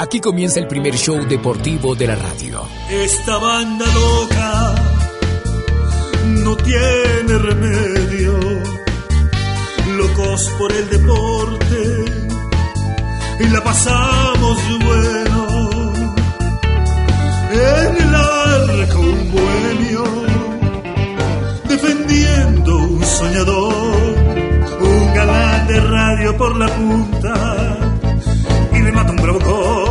Aquí comienza el primer show deportivo de la radio. Esta banda loca no tiene remedio. Locos por el deporte y la pasamos bueno. En el arco un bohemio defendiendo un soñador, un galán de radio por la punta y le mata un bravocón.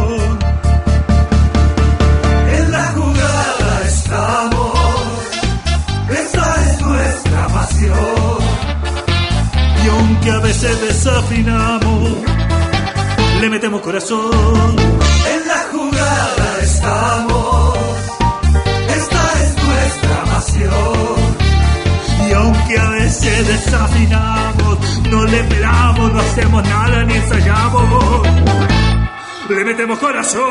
Pasión. Y aunque a veces desafinamos, le metemos corazón. En la jugada estamos, esta es nuestra pasión. Y aunque a veces desafinamos, no le pelamos, no hacemos nada ni ensayamos. Le metemos corazón.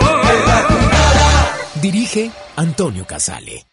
Dirige Antonio Casale.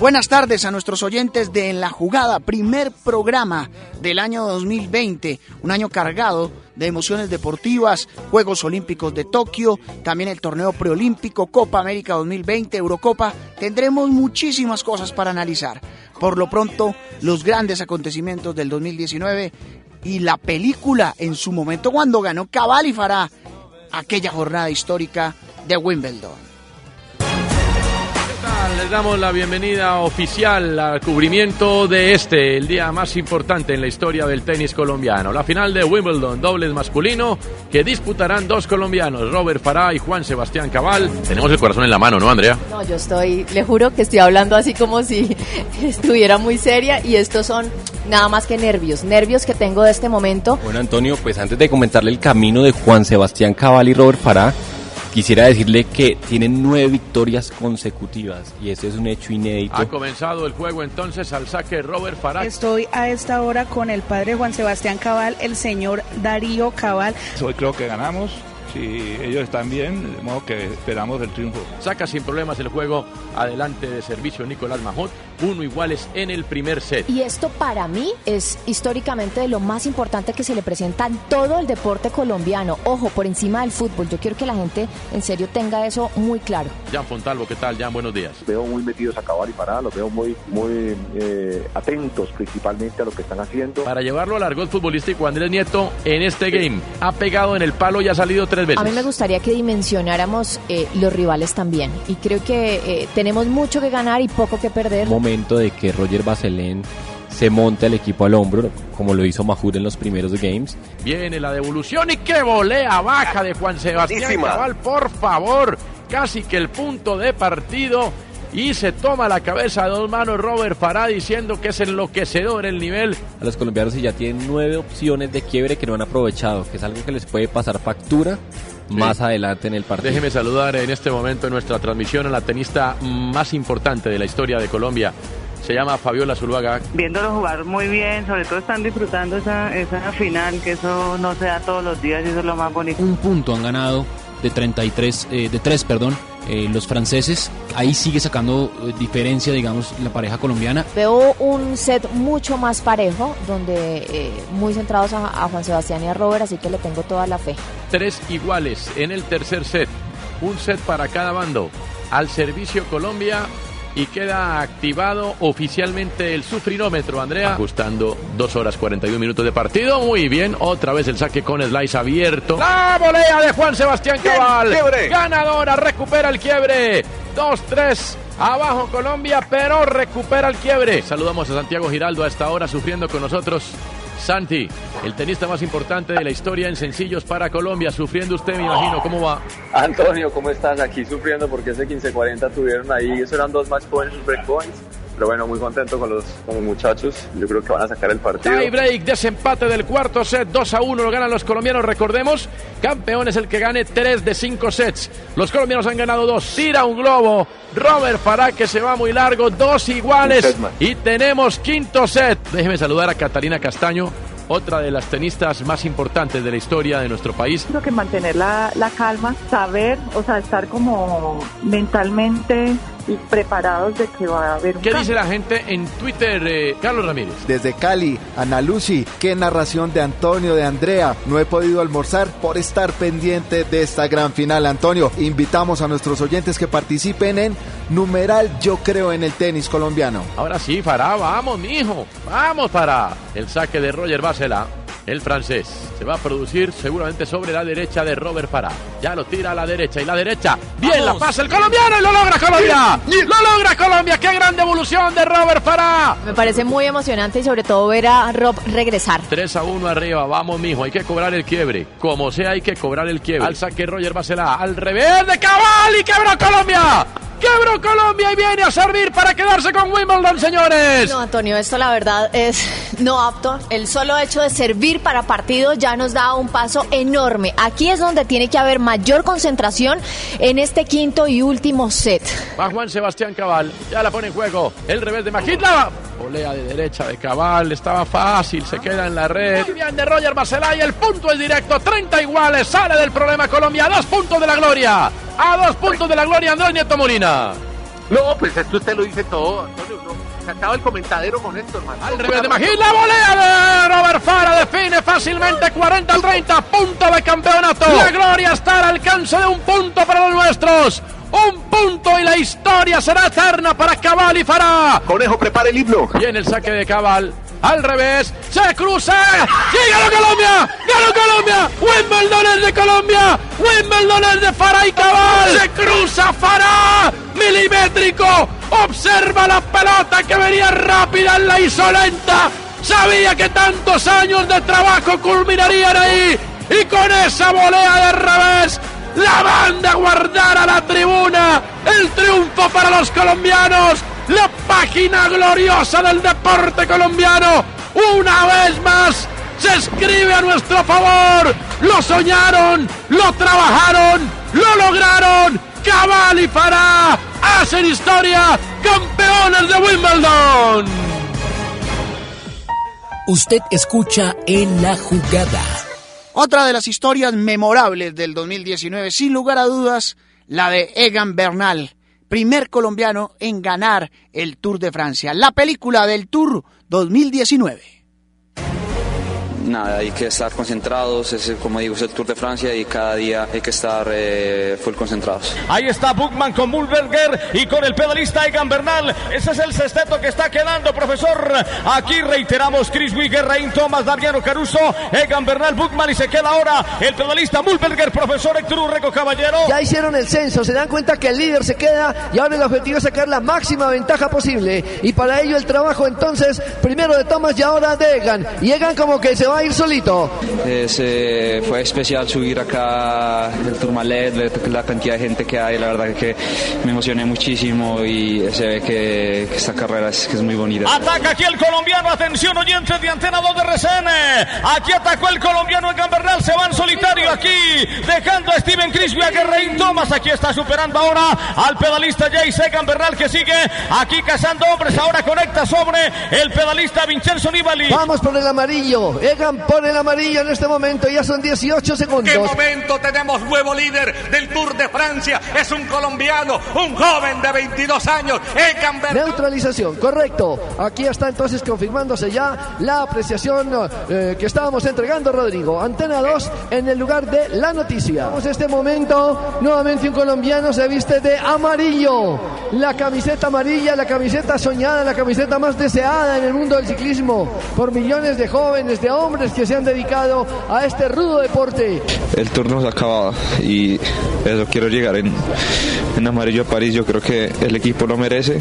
Buenas tardes a nuestros oyentes de En la Jugada, primer programa del año 2020, un año cargado de emociones deportivas, Juegos Olímpicos de Tokio, también el torneo preolímpico, Copa América 2020, Eurocopa. Tendremos muchísimas cosas para analizar. Por lo pronto, los grandes acontecimientos del 2019 y la película en su momento cuando ganó Cabal y Farah aquella jornada histórica de Wimbledon. Les damos la bienvenida oficial al cubrimiento de este, el día más importante en la historia del tenis colombiano. La final de Wimbledon, dobles masculino, que disputarán dos colombianos, Robert Farah y Juan Sebastián Cabal. Tenemos el corazón en la mano, ¿no, Andrea? No, yo estoy, le juro que estoy hablando así como si estuviera muy seria y estos son nada más que nervios, nervios que tengo de este momento. Bueno, Antonio, pues antes de comentarle el camino de Juan Sebastián Cabal y Robert Farah, quisiera decirle que tienen nueve victorias consecutivas y eso es un hecho inédito. Ha comenzado el juego entonces al saque Robert Farah. Estoy a esta hora con el padre Juan Sebastián Cabal, el señor Darío Cabal. Hoy creo que ganamos. Si ellos están bien, de modo que esperamos el triunfo. Saca sin problemas el juego adelante de servicio Nicolás Majot. Uno iguales en el primer set. Y esto para mí es históricamente de lo más importante que se le presenta en todo el deporte colombiano. Ojo, por encima del fútbol. Yo quiero que la gente en serio tenga eso muy claro. Jan Fontalvo, ¿qué tal? Jan, buenos días. Veo muy metidos a Cabal y Farah, los veo muy, muy eh, atentos principalmente a lo que están haciendo. Para llevarlo al argot futbolístico, Andrés Nieto en este game ha pegado en el palo y ha salido tres veces. A mí me gustaría que dimensionáramos eh, los rivales también. Y creo que eh, tenemos mucho que ganar y poco que perder. Momento de que Roger Baselén se monte el equipo al hombro, como lo hizo Mahmoud en los primeros games. Viene la devolución y qué volea baja de Juan Sebastián. Cabal, por favor. Casi que el punto de partido. Y se toma la cabeza a dos manos Robert Farah diciendo que es enloquecedor el nivel. A los colombianos y ya tienen nueve opciones de quiebre que no han aprovechado, que es algo que les puede pasar factura más adelante en el partido. Déjeme saludar en este momento en nuestra transmisión a la tenista más importante de la historia de Colombia. Se llama Fabiola Zuluaga. Viéndolo jugar muy bien, sobre todo están disfrutando esa, esa final, que eso no se da todos los días y eso es lo más bonito. Un punto han ganado de 33, eh, de 3, perdón, eh, los franceses. Ahí sigue sacando eh, diferencia, digamos, la pareja colombiana. Veo un set mucho más parejo, donde eh, muy centrados a, a Juan Sebastián y a Robert, así que le tengo toda la fe. Tres iguales en el tercer set. Un set para cada bando. Al servicio Colombia y queda activado oficialmente el sufrinómetro, Andrea. Ajustando 2 horas 41 minutos de partido. Muy bien, otra vez el saque con slice abierto. La volea de Juan Sebastián Cabal. Ganadora, recupera el quiebre. 2-3. Abajo Colombia, pero recupera el quiebre. Saludamos a Santiago Giraldo a esta hora sufriendo con nosotros. Santi, el tenista más importante de la historia en sencillos para Colombia, sufriendo usted, me imagino, ¿cómo va? Antonio, ¿cómo estás? Aquí sufriendo porque ese 15-40 tuvieron ahí, eso eran dos match points, break points. Pero bueno, muy contento con los, con los muchachos. Yo creo que van a sacar el partido. Tie break, desempate del cuarto set, 2 a 1 lo ganan los colombianos. Recordemos, campeón es el que gane 3 de 5 sets. Los colombianos han ganado 2. Tira un globo. Robert Farah que se va muy largo, dos iguales. Y tenemos quinto set. Déjeme saludar a Catalina Castaño, otra de las tenistas más importantes de la historia de nuestro país. Creo que mantener la, la calma, saber, o sea, estar como mentalmente y preparados de que va a haber un ¿Qué cambio. dice la gente en Twitter, eh, Carlos Ramírez? Desde Cali, Ana Lucy, qué narración de Antonio, de Andrea. No he podido almorzar por estar pendiente de esta gran final, Antonio. Invitamos a nuestros oyentes que participen en numeral Yo creo en el tenis colombiano. Ahora sí, Farah, vamos, mijo. Vamos, Farah. El saque de Roger Basela, el francés. Se va a producir seguramente sobre la derecha de Robert Farah. Ya lo tira a la derecha y la derecha. Bien, la pasa el colombiano y lo logra Colombia. Lo logra Colombia. Qué gran devolución de Robert Farah. Me parece muy emocionante y sobre todo ver a Rob regresar. 3 a 1 arriba, vamos mijo, hay que cobrar el quiebre. Como sea, hay que cobrar el quiebre. Al saque Roger Basela, al revés de Cabal y quebró Colombia. Quebró Colombia y viene a servir para quedarse con Wimbledon, señores. No, Antonio, esto la verdad es no apto. El solo hecho de servir para partido ya nos da un paso enorme. Aquí es donde tiene que haber mayor concentración en este quinto y último set. Va Juan Sebastián Cabal, ya la pone en juego. El revés de Magitla. Volea de derecha de Cabal, estaba fácil, se queda en la red. Muy bien de Roger Barcelá y el punto es directo. 30 iguales, sale del problema Colombia. A dos puntos de la gloria. A dos puntos de la gloria, Andrés Nieto Molina. No, pues esto usted lo dice todo, Antonio. No, se acaba el comentadero con esto, hermano. Al revés de Magín, la volea de Robert Fara define fácilmente 40-30, punto de campeonato. La gloria está al alcance de un punto para los nuestros. Un punto y la historia será eterna para Cabal y Farah. Conejo, prepara el himno. Viene el saque de Cabal. Al revés, se cruza. ¡Sí, ganó Colombia! ¡Ganó Colombia! ¡Wimbledon es de Colombia! ¡Wimbledon es de Farah y Cabal! ¡Se cruza Farah! ¡Milimétrico! ¡Observa la pelota que venía rápida! ¡La hizo lenta! Sabía que tantos años de trabajo culminarían ahí. Y con esa volea de revés, la manda a guardar la tribuna. El triunfo para los colombianos. La página gloriosa del deporte colombiano. Una vez más se escribe a nuestro favor. Lo soñaron, lo trabajaron, lo lograron. Cabal y Farah hacen historia. Campeones de Wimbledon. Usted escucha en la jugada. Otra de las historias memorables del 2019, sin lugar a dudas, la de Egan Bernal, primer colombiano en ganar el Tour de Francia, la película del Tour 2019. Nada, hay que estar concentrados, es, como digo, es el Tour de Francia y cada día hay que estar eh, full concentrados. Ahí está Buchmann con Mulberger y con el pedalista Egan Bernal. Ese es el sexteto que está quedando, profesor. Aquí reiteramos Chris Wigger, Rein Thomas, Damiano Caruso, Egan Bernal, Buchmann y se queda ahora el pedalista Mulberger, profesor Héctor Urreco Caballero. Ya hicieron el censo, se dan cuenta que el líder se queda y ahora el objetivo es sacar la máxima ventaja posible. Y para ello el trabajo entonces, primero de Thomas y ahora de Egan. Y Egan como que se va a ir solito. Es, eh, fue especial subir acá el Tourmalet, ver la cantidad de gente que hay, la verdad que me emocioné muchísimo y se ve que, que esta carrera es, que es muy bonita. Ataca aquí el colombiano, atención oyentes de Antena 2 de RCN. Aquí atacó el colombiano Egan Bernal, se va en solitario aquí, dejando a Steven Crisby a Guerrein Thomas. Aquí está superando ahora al pedalista Jace Egan Bernal que sigue aquí cazando hombres. Ahora conecta sobre el pedalista Vincenzo Nibali. Vamos por el amarillo. Egan Egan por el amarillo en este momento, ya son 18 segundos. ¿Qué momento tenemos nuevo líder del Tour de Francia? Es un colombiano, un joven de 22 años, Egan. Neutralización, correcto. Aquí está entonces confirmándose ya la apreciación eh, que estábamos entregando, Rodrigo. Antena 2 en el lugar de la noticia. A este momento, nuevamente un colombiano se viste de amarillo. La camiseta amarilla, la camiseta soñada, la camiseta más deseada en el mundo del ciclismo por millones de jóvenes, de hombres que se han dedicado a este rudo deporte. El turno se ha acabado y eso quiero llegar en, en amarillo a París. Yo creo que el equipo lo merece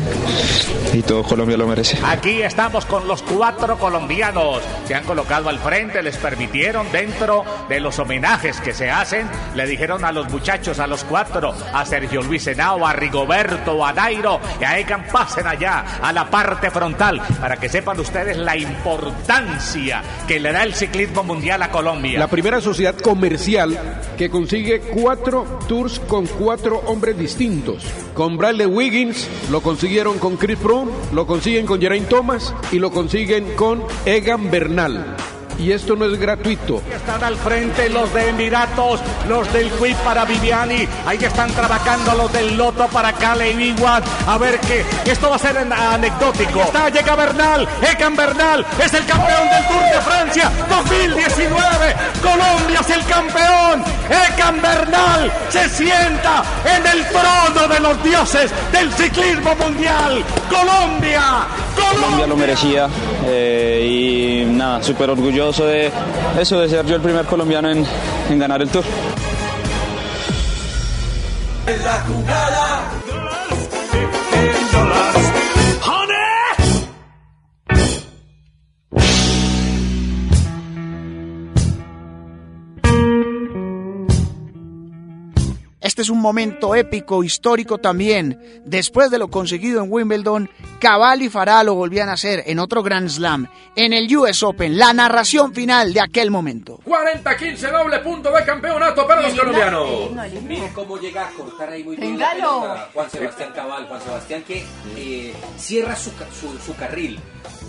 y todo Colombia lo merece. Aquí estamos con los cuatro colombianos. Se han colocado al frente, les permitieron dentro de los homenajes que se hacen. Le dijeron a los muchachos, a los cuatro, a Sergio Luis Henao, a Rigoberto, a Nairo y a Egan, pasen allá a la parte frontal para que sepan ustedes la importancia que le da el ciclismo mundial a Colombia. La primera sociedad comercial que consigue cuatro tours con cuatro hombres distintos. Con Bradley Wiggins lo consiguieron con Chris Froome, lo consiguen con Geraint Thomas y lo consiguen con Egan Bernal. Y esto no es gratuito. Están al frente los de Emiratos, los del Quip para Viviani. Ahí están trabajando los del Loto para Cale y. A ver qué. Esto va a ser anecdótico. Está, llega Bernal. Egan Bernal es el campeón del Tour de Francia 2019. Colombia es el campeón. Egan Bernal se sienta en el trono de los dioses del ciclismo mundial. Colombia. Colombia lo merecía eh, y nada, súper orgulloso de eso, de ser yo el primer colombiano en, en ganar el Tour. Este es un momento épico, histórico también. Después de lo conseguido en Wimbledon, Cabal y Farah lo volvían a hacer en otro Grand Slam, en el US Open, la narración final de aquel momento. 40-15 doble punto de campeonato para los colombianos. Miren cómo llega a cortar ahí muy bien la pelota Juan Sebastián Cabal. Juan Sebastián que eh, cierra su, su carril.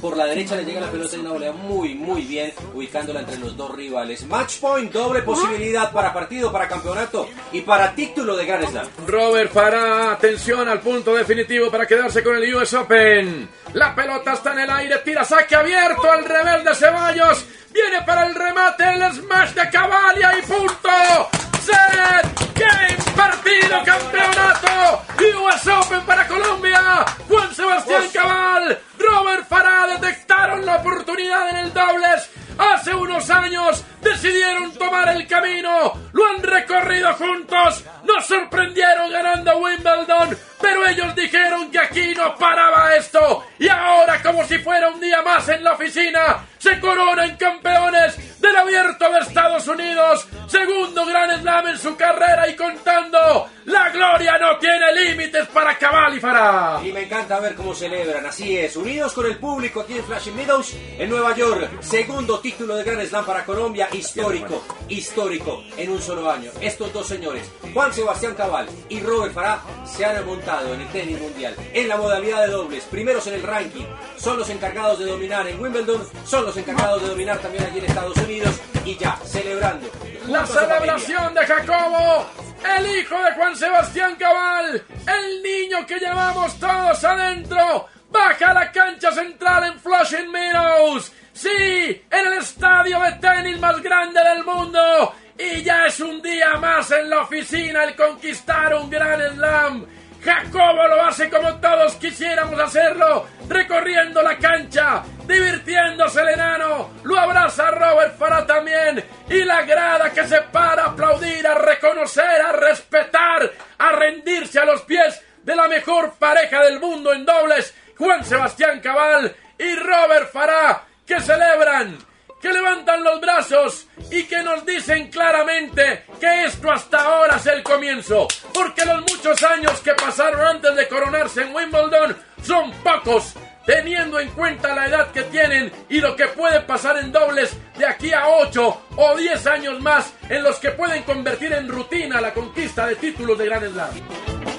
Por la derecha le llega la pelota de una volea muy, muy bien, ubicándola entre los dos rivales. Match point, doble posibilidad para partido, para campeonato y para título de Grand Slam. Robert Farah, atención al punto definitivo para quedarse con el US Open. La pelota está en el aire, tira saque abierto al rebelde Ceballos. Viene para el remate, el smash de Cavalia y punto. Set, game, partido, campeonato. US Open para Colombia. Juan Sebastián Cabal, Robert Farah detectaron la oportunidad en el dobles. Hace unos años decidieron tomar el camino, lo han recorrido juntos, nos sorprendieron ganando Wimbledon, pero ellos dijeron que aquí no paraba esto. Y ahora como si fuera un día más en la oficina, se coronan campeones del abierto de Estados Unidos, segundo Gran Slam en su carrera y contando, la gloria no tiene límites para Cabal y Farah. Y me encanta ver cómo celebran, así es, unidos con el público aquí en Flashing Meadows, en Nueva York, segundo título de Grand Slam para Colombia, histórico, histórico, en un solo año. Estos dos señores, Juan Sebastián Cabal y Robert Farah, se han montado en el tenis mundial, en la modalidad de dobles, primeros en el ranking, son los encargados de dominar en Wimbledon, son los encargados de dominar también aquí en Estados Unidos, y ya, celebrando. La celebración de Jacobo, el hijo de Juan Sebastián Cabal, el niño que llevamos todos adentro, baja a la cancha central en Flushing Meadows. Sí, en el estadio de tenis más grande del mundo. Y ya es un día más en la oficina el conquistar un gran slam. Jacobo lo hace como todos quisiéramos hacerlo, recorriendo la cancha, divirtiéndose el enano, lo abraza Robert Farah también, y la grada que se para a aplaudir, a reconocer, a respetar, a rendirse a los pies de la mejor pareja del mundo en dobles, Juan Sebastián Cabal y Robert Farah, que celebran que levantan los brazos y que nos dicen claramente que esto hasta ahora es el comienzo, porque los muchos años que pasaron antes de coronarse en Wimbledon son pocos, teniendo en cuenta la edad que tienen y lo que puede pasar en dobles de aquí a 8 o 10 años más, en los que pueden convertir en rutina la conquista de títulos de Grand Slam.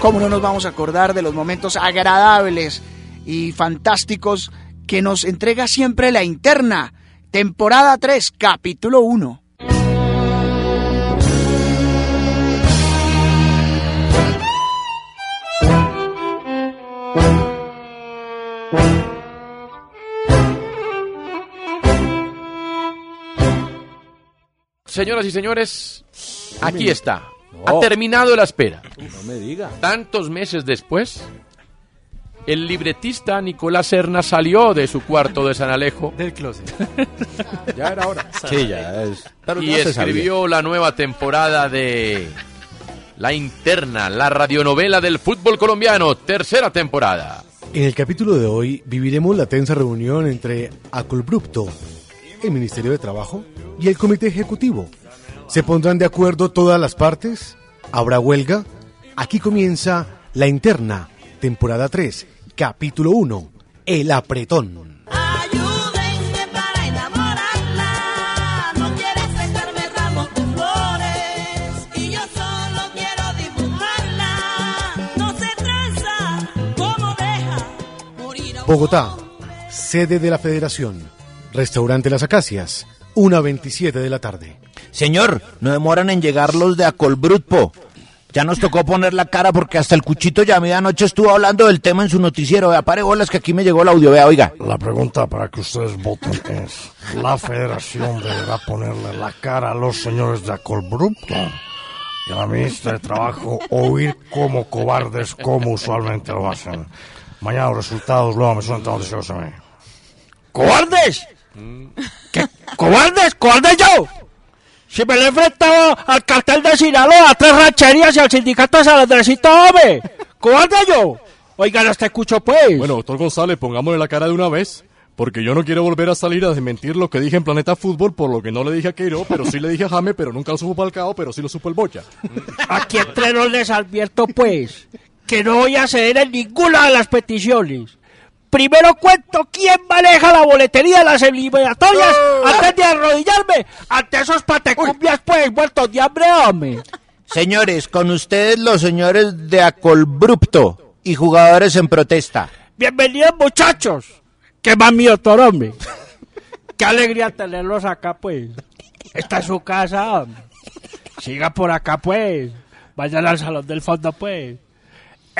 ¿Cómo no nos vamos a acordar de los momentos agradables y fantásticos que nos entrega siempre la interna? Temporada 3, capítulo 1. Señoras y señores, aquí está. Ha terminado la espera. No me diga. Tantos meses después, el libretista Nicolás Serna salió de su cuarto de San Alejo Del closet. ya era hora. Sí, ya es. Pero y ya se sabía. escribió la nueva temporada de La Interna, la radionovela del fútbol colombiano, tercera temporada. En el capítulo de hoy viviremos la tensa reunión entre Acolbrupto, el Ministerio de Trabajo y el Comité Ejecutivo. ¿Se pondrán de acuerdo todas las partes? ¿Habrá huelga? Aquí comienza La Interna, temporada 3, capítulo 1, El Apretón. Ayúdenme para enamorarla. No quiere sacarme ramos de flores. Y yo solo quiero dibujarla. No se tranza como deja morir a un Bogotá, sede de la Federación. Restaurante Las Acacias, 1.27 de la tarde. Señor, no demoran en llegar los de Acolbrutpo. Ya nos tocó poner la cara porque hasta el cuchito ya a medianoche estuvo hablando del tema en su noticiero. Vea, pare bolas que aquí me llegó el audio, vea, oiga. La pregunta para que ustedes voten es, ¿la federación deberá ponerle la cara a los señores de Acolbrupto y a la ministra de Trabajo o ir como cobardes como usualmente lo hacen? Mañana los resultados luego me suenan tan noticiosos a mí. ¿Cobardes? ¿Qué? ¿Cobardes? ¿Cobardes yo? Si me le he enfrentado al cartel de Sinaloa, a tres rancherías y al sindicato de San Andresito, hombre. ¿Cobarde yo? Oigan, hasta escucho pues. Bueno, doctor González, pongámosle la cara de una vez. Porque yo no quiero volver a salir a desmentir lo que dije en Planeta Fútbol, por lo que no le dije a Queiro, pero sí le dije a Jame, pero nunca lo supo Palcao, pero sí lo supo el Bocha. Aquí entre nos les advierto pues que no voy a ceder en ninguna de las peticiones. Primero cuento quién maneja la boletería de las eliminatorias antes de arrodillarme ante esos patecumbias pues muertos de hambre, hombre. Señores, con ustedes los señores de Acolbrupto y jugadores en protesta. Bienvenidos muchachos. Qué más mío, hombre. Qué alegría tenerlos acá pues. Esta es su casa, hombre. Siga por acá pues. Vayan al salón del fondo pues.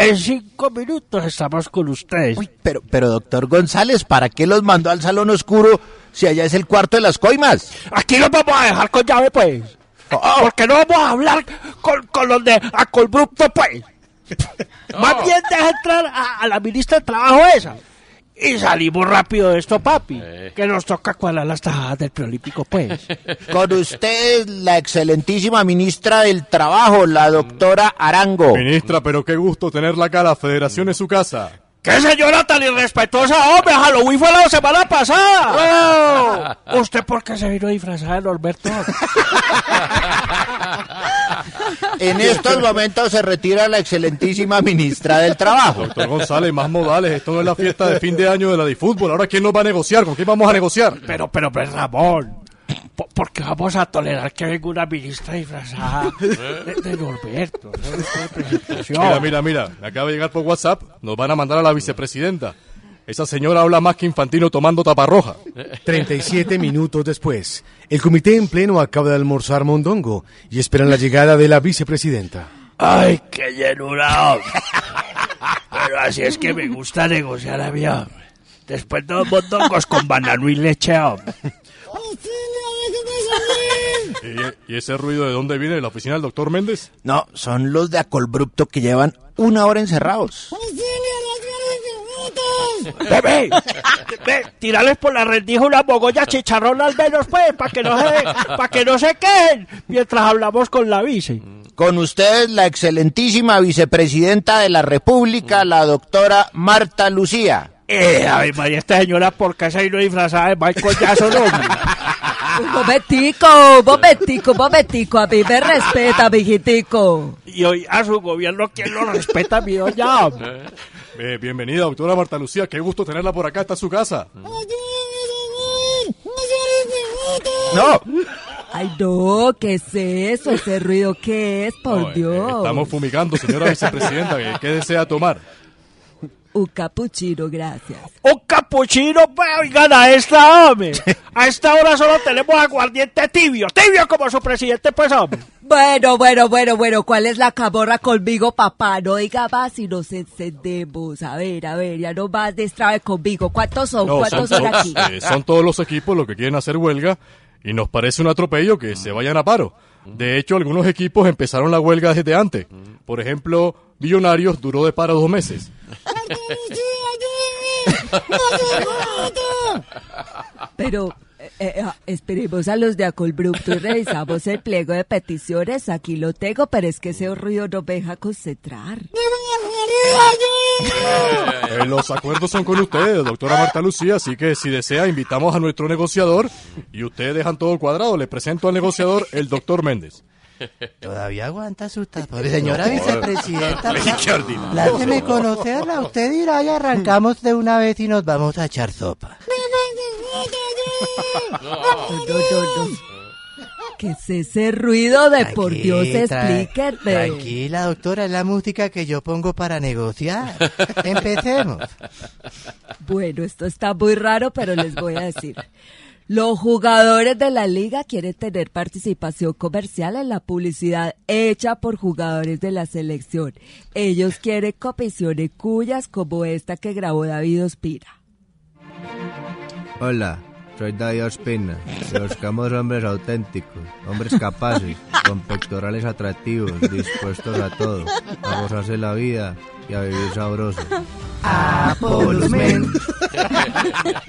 En cinco minutos estamos con ustedes. Pero, pero doctor González, ¿para qué los mandó al salón oscuro si allá es el cuarto de las coimas? Aquí los vamos a dejar con llave, pues. Porque no vamos a hablar con, con los de Acolbrupto, pues. Más bien deja entrar a, a la ministra de Trabajo esa. Y salimos rápido de esto, papi. Que nos toca cuadrar las tajadas del preolímpico, pues. Con ustedes la excelentísima ministra del Trabajo, la doctora Arango. Ministra, pero qué gusto tenerla acá, la federación es su casa. ¡Qué señora tan irrespetuosa, hombre! ¡Halloween fue la semana pasada! ¡Oh! ¿Usted por qué se vino disfrazada de Norberto? En estos momentos se retira la excelentísima ministra del Trabajo. Doctor González, más modales, esto no es la fiesta de fin de año de la de fútbol. Ahora, ¿quién nos va a negociar? ¿Con quién vamos a negociar? Pero, pero, pero, Ramón, ¿por, por qué vamos a tolerar que venga una ministra disfrazada de, de Norberto? ¿no? Mira, mira, mira, me acaba de llegar por WhatsApp, nos van a mandar a la vicepresidenta. Esa señora habla más que infantino tomando taparroja. 37 minutos después, el comité en pleno acaba de almorzar mondongo y esperan la llegada de la vicepresidenta. ¡Ay, qué llenura! Pero así es que me gusta negociar a mí, hombre. Después de los mondongos con banano y leche, hombre. ¿Y, y ese ruido de dónde viene? ¿De la oficina del doctor Méndez? No, son los de Acolbrupto que llevan una hora encerrados. ¡Bebé! Ve, tirarles por la rendija una mogolla chicharrón al menos, pues, para que no se, para que no se quejen, mientras hablamos con la vice. Con ustedes la excelentísima vicepresidenta de la República, la doctora Marta Lucía. Eh, ay, María, esta señora, ¿por qué se ha ido disfrazada de Michael Jackson, hombre? Un momentico, un momentico, un momentico. A mí me respeta, mijitico. Y hoy a su gobierno, ¿quién lo respeta, mi doña? hombre? Eh, bienvenida, doctora Marta Lucía, qué gusto tenerla por acá, está en su casa. No, Ay, no, ¿qué es eso? ¿Ese ruido qué es? Por Dios. Estamos fumigando, señora vicepresidenta. ¿Qué, qué desea tomar? Un capuchino, gracias. Un capuchino, pues, oigan, a esta, hombre. A esta hora solo tenemos aguardiente tibio. Tibio como su presidente, pues, hombre. Bueno, bueno, bueno, bueno, ¿cuál es la camorra conmigo, papá? No diga más y nos encendemos. A ver, a ver, ya no más destrabe conmigo. ¿Cuántos son? No, ¿Cuántos son- aquí? eh, son todos los equipos los que quieren hacer huelga y nos parece un atropello que se vayan a paro. De hecho, algunos equipos empezaron la huelga desde antes. Por ejemplo, Millonarios duró de paro dos meses. Pero eh, eh, ah, esperemos a los de Acolbrupto y revisamos el pliego de peticiones. Aquí lo tengo, pero es que ese ruido no me deja concentrar. Eh, los acuerdos son con ustedes, doctora Marta Lucía, así que si desea invitamos a nuestro negociador y ustedes dejan todo cuadrado. Le presento al negociador, el doctor Méndez. Todavía aguanta sus tapones. Señora No, vicepresidenta, pláceme conocerla. Usted dirá y arrancamos de una vez y nos vamos a echar sopa. No, no, no. ¿Qué es ese ruido de por Dios, explíquenme? Tranquila, doctora, es la música que yo pongo para negociar. Empecemos. Bueno, esto está muy raro, pero les voy a decir. Los jugadores de la liga quieren tener participación comercial en la publicidad hecha por jugadores de la selección. Ellos quieren comisiones cuyas como esta que grabó David Ospina. Hola, soy David Ospina. Buscamos hombres auténticos, hombres capaces, con pectorales atractivos, dispuestos a todo, a gozarse la vida y a vivir sabroso. Men.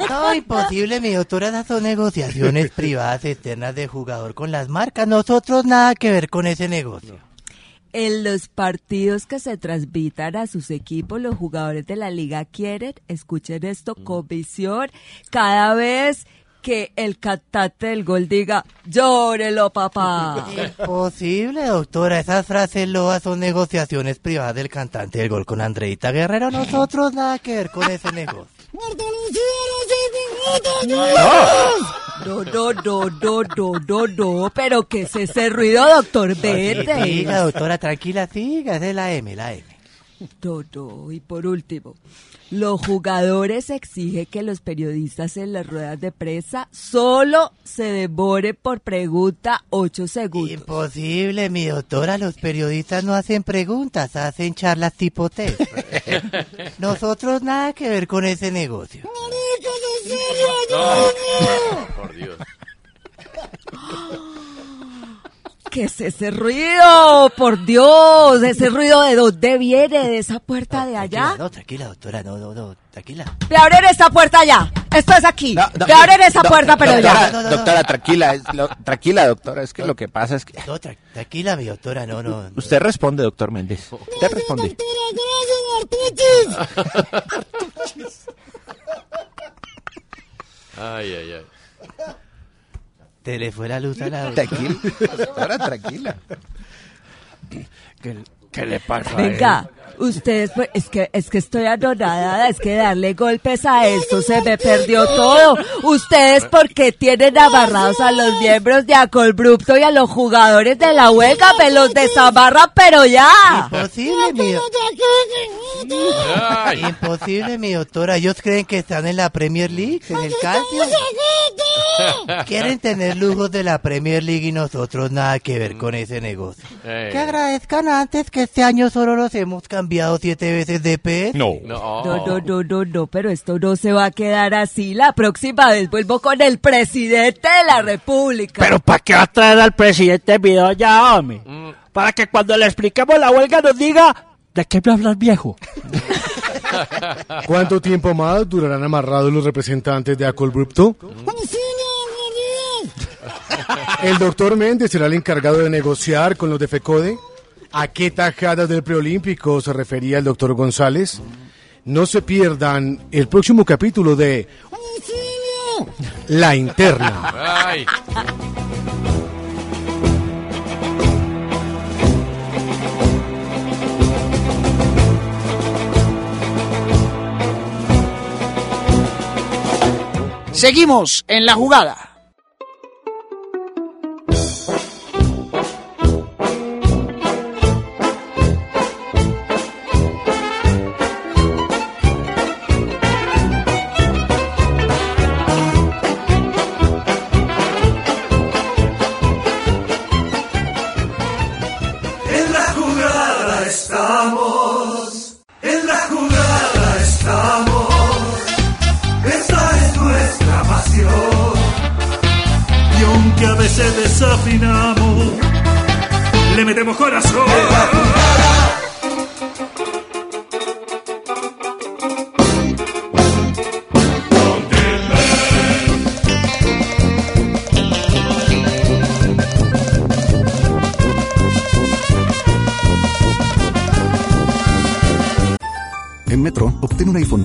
No, imposible, mi doctora, esas son negociaciones privadas externas de jugador con las marcas. Nosotros nada que ver con ese negocio. En los partidos que se transmitan a sus equipos, los jugadores de la liga quieren, escuchen esto, comisión, cada vez que el cantante del gol diga, llórelo papá. Imposible, doctora. Esas frases loas son negociaciones privadas del cantante del gol con Andreita Guerrero. Nosotros nada que ver con ese negocio. No, no, no, no, no, no, no, pero ¿qué es ese ruido, doctor Verde? Siga, doctora, tranquila, siga. Es la M, la M. No, no, y por último, los jugadores exigen que los periodistas en las ruedas de prensa solo se demoren por pregunta ocho segundos. Imposible, mi doctora. Los periodistas no hacen preguntas, hacen charlas tipo test. Nosotros nada que ver con ese negocio. Por Dios. ¿Qué es ese ruido? Por Dios, ese ruido de dónde viene, de esa puerta de allá. No, tranquila, doctora, no, no, no, tranquila. Ve a abrir esa puerta allá. Esto es aquí. Ve a abrir esa puerta, pero doctora, ya. Doctora, tranquila, es lo- tranquila, doctora, es que lo que pasa es que... No, tra- tranquila, mi doctora, no, no. no. Usted responde, doctor Méndez. Usted responde. Ay, ay, ay. Te le fue la luz a la. Tranquila, doctora, tranquila. ¿Qué, qué le pasa a Venga, ustedes, pues, es que, es que estoy anonadada, es que darle golpes a esto se me perdió todo. Ustedes, ¿por qué tienen amarrados a los miembros de Acolbrupto y a los jugadores de la huelga? Me los desamarran, pero ya. Imposible, mi. Imposible, mi doctora. Ellos creen que están en la Premier League, en el calcio. Quieren tener lujos de la Premier League y nosotros nada que ver con ese negocio. Que agradezcan antes que este año solo los hemos cambiado siete veces de PS. No. No, no, no, no, no, pero esto no se va a quedar así. La próxima vez vuelvo con el presidente de la República. Pero ¿para qué va a traer al presidente video ya, hombre? Para que cuando le expliquemos la huelga nos diga, ¿de qué me hablas, viejo? ¿Cuánto tiempo más durarán amarrados los representantes de Acolbrupto? ¿El doctor Méndez será el encargado de negociar con los de FECODE? ¿A qué tajadas del preolímpico se refería el doctor González? No se pierdan el próximo capítulo de La Interna. Ay. Seguimos en la jugada.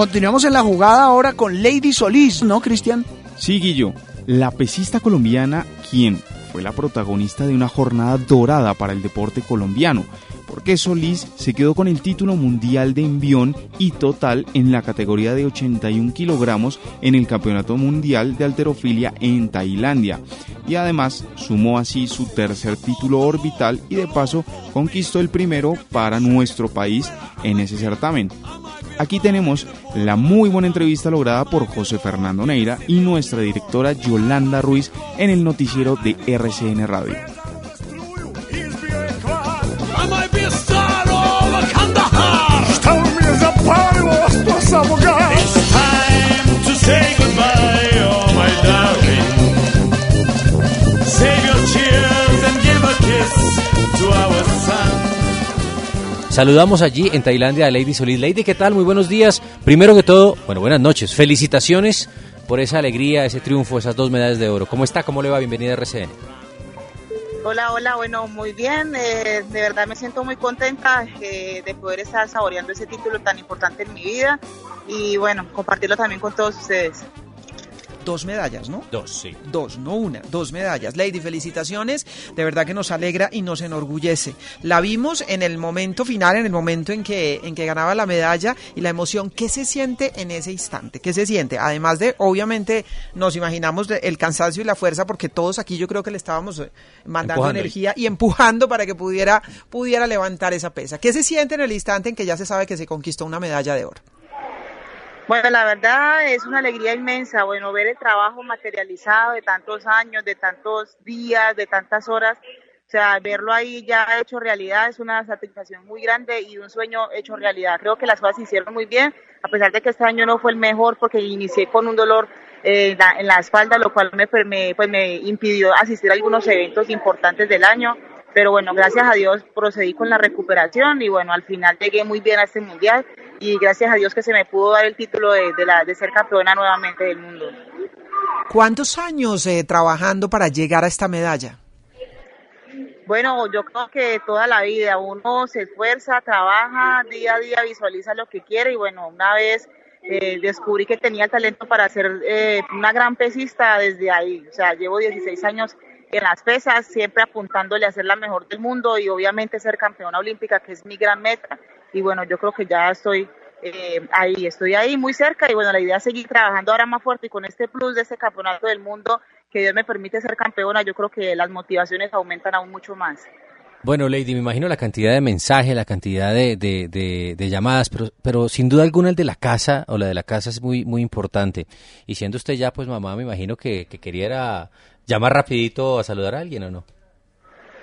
Continuamos en la jugada ahora con Lady Solís, ¿no, Cristian? Sí, Guillo, la pesista colombiana, quien fue la protagonista de una jornada dorada para el deporte colombiano, porque Solís se quedó con el título mundial de envión y total en la categoría de 81 kilogramos en el Campeonato Mundial de Alterofilia en Tailandia, y además sumó así su tercer título orbital y de paso conquistó el primero para nuestro país en ese certamen. Aquí tenemos la muy buena entrevista lograda por José Fernando Neira y nuestra directora Yolanda Ruiz en el noticiero de RCN Radio. Saludamos allí en Tailandia a Lady Solís. Lady, ¿qué tal? Muy buenos días. Primero que todo, bueno, buenas noches. Felicitaciones por esa alegría, ese triunfo, esas dos medallas de oro. ¿Cómo está? ¿Cómo le va? Bienvenida a RCN. Hola, hola, bueno, muy bien. eh, de verdad me siento muy contenta eh, de poder estar saboreando ese título tan importante en mi vida y bueno, compartirlo también con todos ustedes. Dos medallas, ¿no? Dos, sí. Dos, no una, dos medallas. Lady, felicitaciones. De verdad que nos alegra y nos enorgullece. La vimos en el momento final, en el momento en que, en que ganaba la medalla y la emoción. ¿Qué se siente en ese instante? ¿Qué se siente? Además de, obviamente, nos imaginamos el cansancio y la fuerza, porque todos aquí yo creo que le estábamos eh, mandando Empujando. energía y empujando para que pudiera, pudiera levantar esa pesa. ¿Qué se siente en el instante en que ya se sabe que se conquistó una medalla de oro? Bueno, la verdad es una alegría inmensa, bueno, ver el trabajo materializado de tantos años, de tantos días, de tantas horas, o sea, verlo ahí ya hecho realidad es una satisfacción muy grande y un sueño hecho realidad. Creo que las cosas se hicieron muy bien, a pesar de que este año no fue el mejor porque inicié con un dolor eh, en, la, espalda, lo cual pues me impidió asistir a algunos eventos importantes del año. Pero bueno, gracias a Dios procedí con la recuperación y bueno, al final llegué muy bien a este mundial y gracias a Dios que se me pudo dar el título de, de la, de ser campeona nuevamente del mundo. ¿Cuántos años eh, trabajando para llegar a esta medalla? Bueno, yo creo que toda la vida uno se esfuerza, trabaja día a día, visualiza lo que quiere y bueno, una vez eh, descubrí que tenía el talento para ser eh, una gran pesista desde ahí. O sea, llevo 16 años en las pesas, siempre apuntándole a ser la mejor del mundo y obviamente ser campeona olímpica, que es mi gran meta. Y bueno, yo creo que ya estoy eh, ahí, estoy ahí muy cerca y bueno, la idea es seguir trabajando ahora más fuerte y con este plus de este campeonato del mundo que Dios me permite ser campeona, yo creo que las motivaciones aumentan aún mucho más. Bueno, Lady, me imagino la cantidad de mensajes, la cantidad de, de- llamadas, pero, pero sin duda alguna el de la casa o la de la casa es muy, muy importante. Y siendo usted ya, pues mamá, me imagino que, que quería llamar rapidito a saludar a alguien o no.